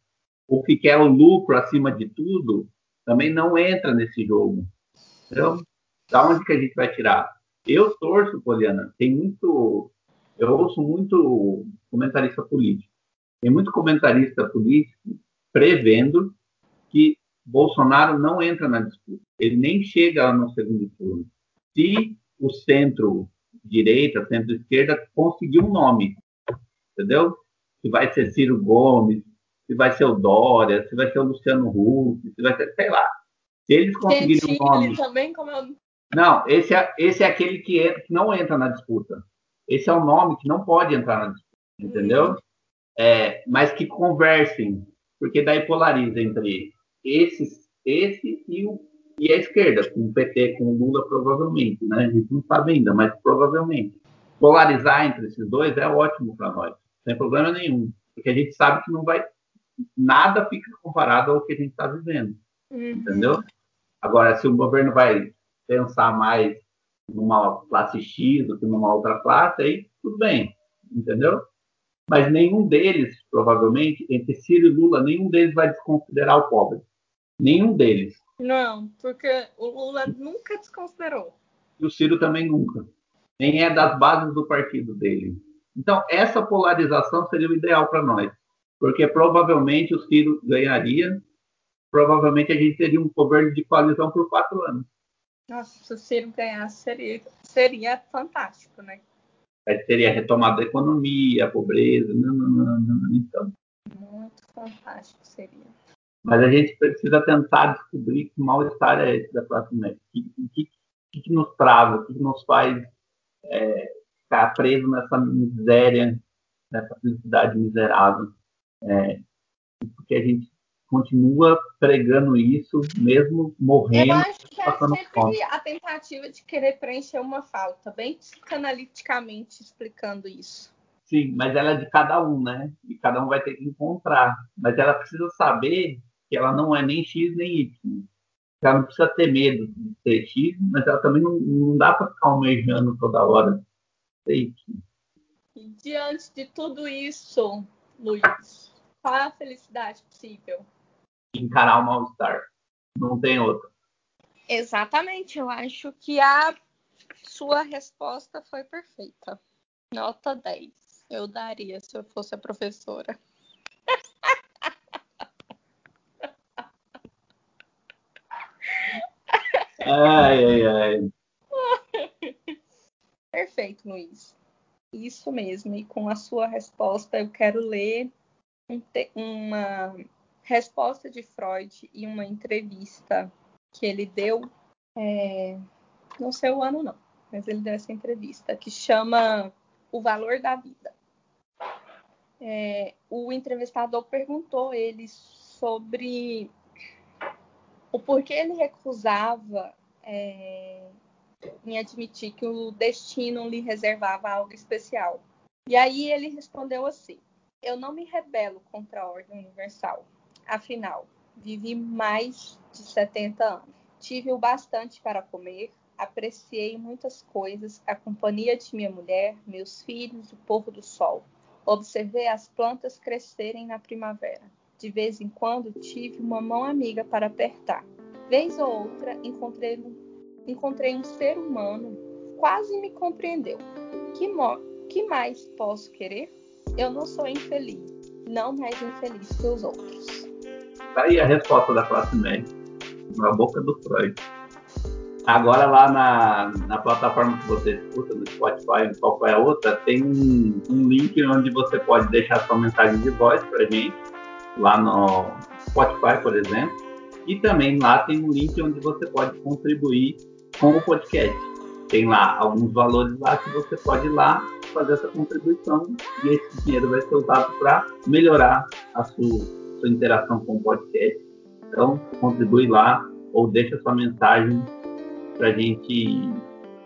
O que quer o lucro acima de tudo também não entra nesse jogo. Então, da onde que a gente vai tirar? Eu torço, Poliana, tem muito. Eu ouço muito comentarista político. Tem muito comentarista político prevendo que Bolsonaro não entra na disputa. Ele nem chega no segundo turno. Se o centro-direita, centro-esquerda conseguir um nome, entendeu? Se vai ser Ciro Gomes, se vai ser o Dória, se vai ser o Luciano Huck, se vai ser, sei lá. Se eles conseguirem um nome... também, como eu... Não, esse é, esse é aquele que, é, que não entra na disputa. Esse é o nome que não pode entrar na disputa, entendeu? É, mas que conversem, porque daí polariza entre esses, esse e, o, e a esquerda, com o PT, com o Lula, provavelmente, né? A gente não sabe ainda, mas provavelmente. Polarizar entre esses dois é ótimo para nós, sem problema nenhum, porque a gente sabe que não vai nada fica comparado ao que a gente está vivendo, uhum. entendeu? Agora, se o governo vai pensar mais numa classe X do que numa outra classe, aí tudo bem, entendeu? Mas nenhum deles, provavelmente, entre Ciro e Lula, nenhum deles vai desconsiderar o pobre. Nenhum deles. Não, porque o Lula nunca desconsiderou. E o Ciro também nunca. Nem é das bases do partido dele. Então, essa polarização seria o ideal para nós. Porque provavelmente o Ciro ganharia, provavelmente a gente teria um governo de coalizão por quatro anos. Nossa, se o Ciro ganhasse, seria, seria fantástico, né? Aí teria retomado a economia, a pobreza, não, não, não, não, então. Muito fantástico seria. Mas a gente precisa tentar descobrir que mal-estar é esse da classe média. O que, que, que, nos trava, o que, que nos faz é, ficar preso nessa miséria, nessa felicidade miserável. É, porque a gente continua pregando isso, mesmo morrendo. Eu acho que é sempre fome. a tentativa de querer preencher uma falta, bem psicanaliticamente explicando isso. Sim, mas ela é de cada um, né? E cada um vai ter que encontrar. Mas ela precisa saber que ela não é nem X nem Y. Ela não precisa ter medo de ser X, mas ela também não, não dá para ficar almejando toda hora ser Y. E diante de tudo isso, Luiz, qual é a felicidade possível? Encarar o mal-estar. Não tem outra. Exatamente. Eu acho que a sua resposta foi perfeita. Nota 10. Eu daria se eu fosse a professora. Ai, ai, ai. Perfeito, Luiz. Isso mesmo. E com a sua resposta, eu quero ler um uma resposta de Freud em uma entrevista que ele deu. É, não sei o ano, não, mas ele deu essa entrevista que chama O Valor da Vida. É, o entrevistador perguntou ele sobre o porquê ele recusava é, em admitir que o destino lhe reservava algo especial. E aí ele respondeu assim: Eu não me rebelo contra a ordem universal. Afinal, vivi mais de 70 anos. Tive o bastante para comer, apreciei muitas coisas, a companhia de minha mulher, meus filhos, o pôr do sol. Observei as plantas crescerem na primavera. De vez em quando tive uma mão amiga para apertar. Vez ou outra encontrei um, encontrei um ser humano, quase me compreendeu. Que, que mais posso querer? Eu não sou infeliz, não mais infeliz que os outros. Tá aí a resposta da classe média, na boca do Freud. Agora lá na, na plataforma que você escuta, no Spotify, em qualquer outra, tem um, um link onde você pode deixar sua mensagem de voz pra gente lá no Spotify, por exemplo. E também lá tem um link onde você pode contribuir com o podcast. Tem lá alguns valores lá que você pode ir lá fazer essa contribuição e esse dinheiro vai ser usado para melhorar a sua, sua interação com o podcast. Então, contribui lá ou deixa sua mensagem para a gente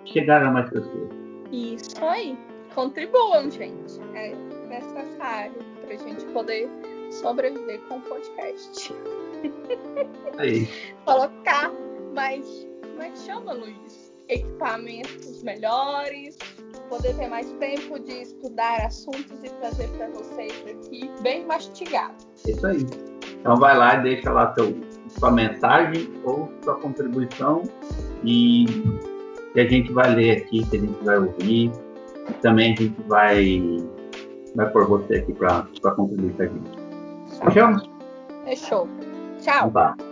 chegar a mais pessoas. Isso aí. Contribuam, gente. É necessário para a gente poder sobreviver com o podcast. Aí. Colocar mais. Como é que chama, Luiz? Equipamentos melhores, poder ter mais tempo de estudar assuntos e trazer para vocês aqui bem mastigado. Isso aí. Então vai lá e deixa lá seu, sua mensagem ou sua contribuição e que a gente vai ler aqui, que a gente vai ouvir. E também a gente vai, vai pôr você aqui para contribuir com a gente. Fechou? Fechou. Tchau. Então, tá.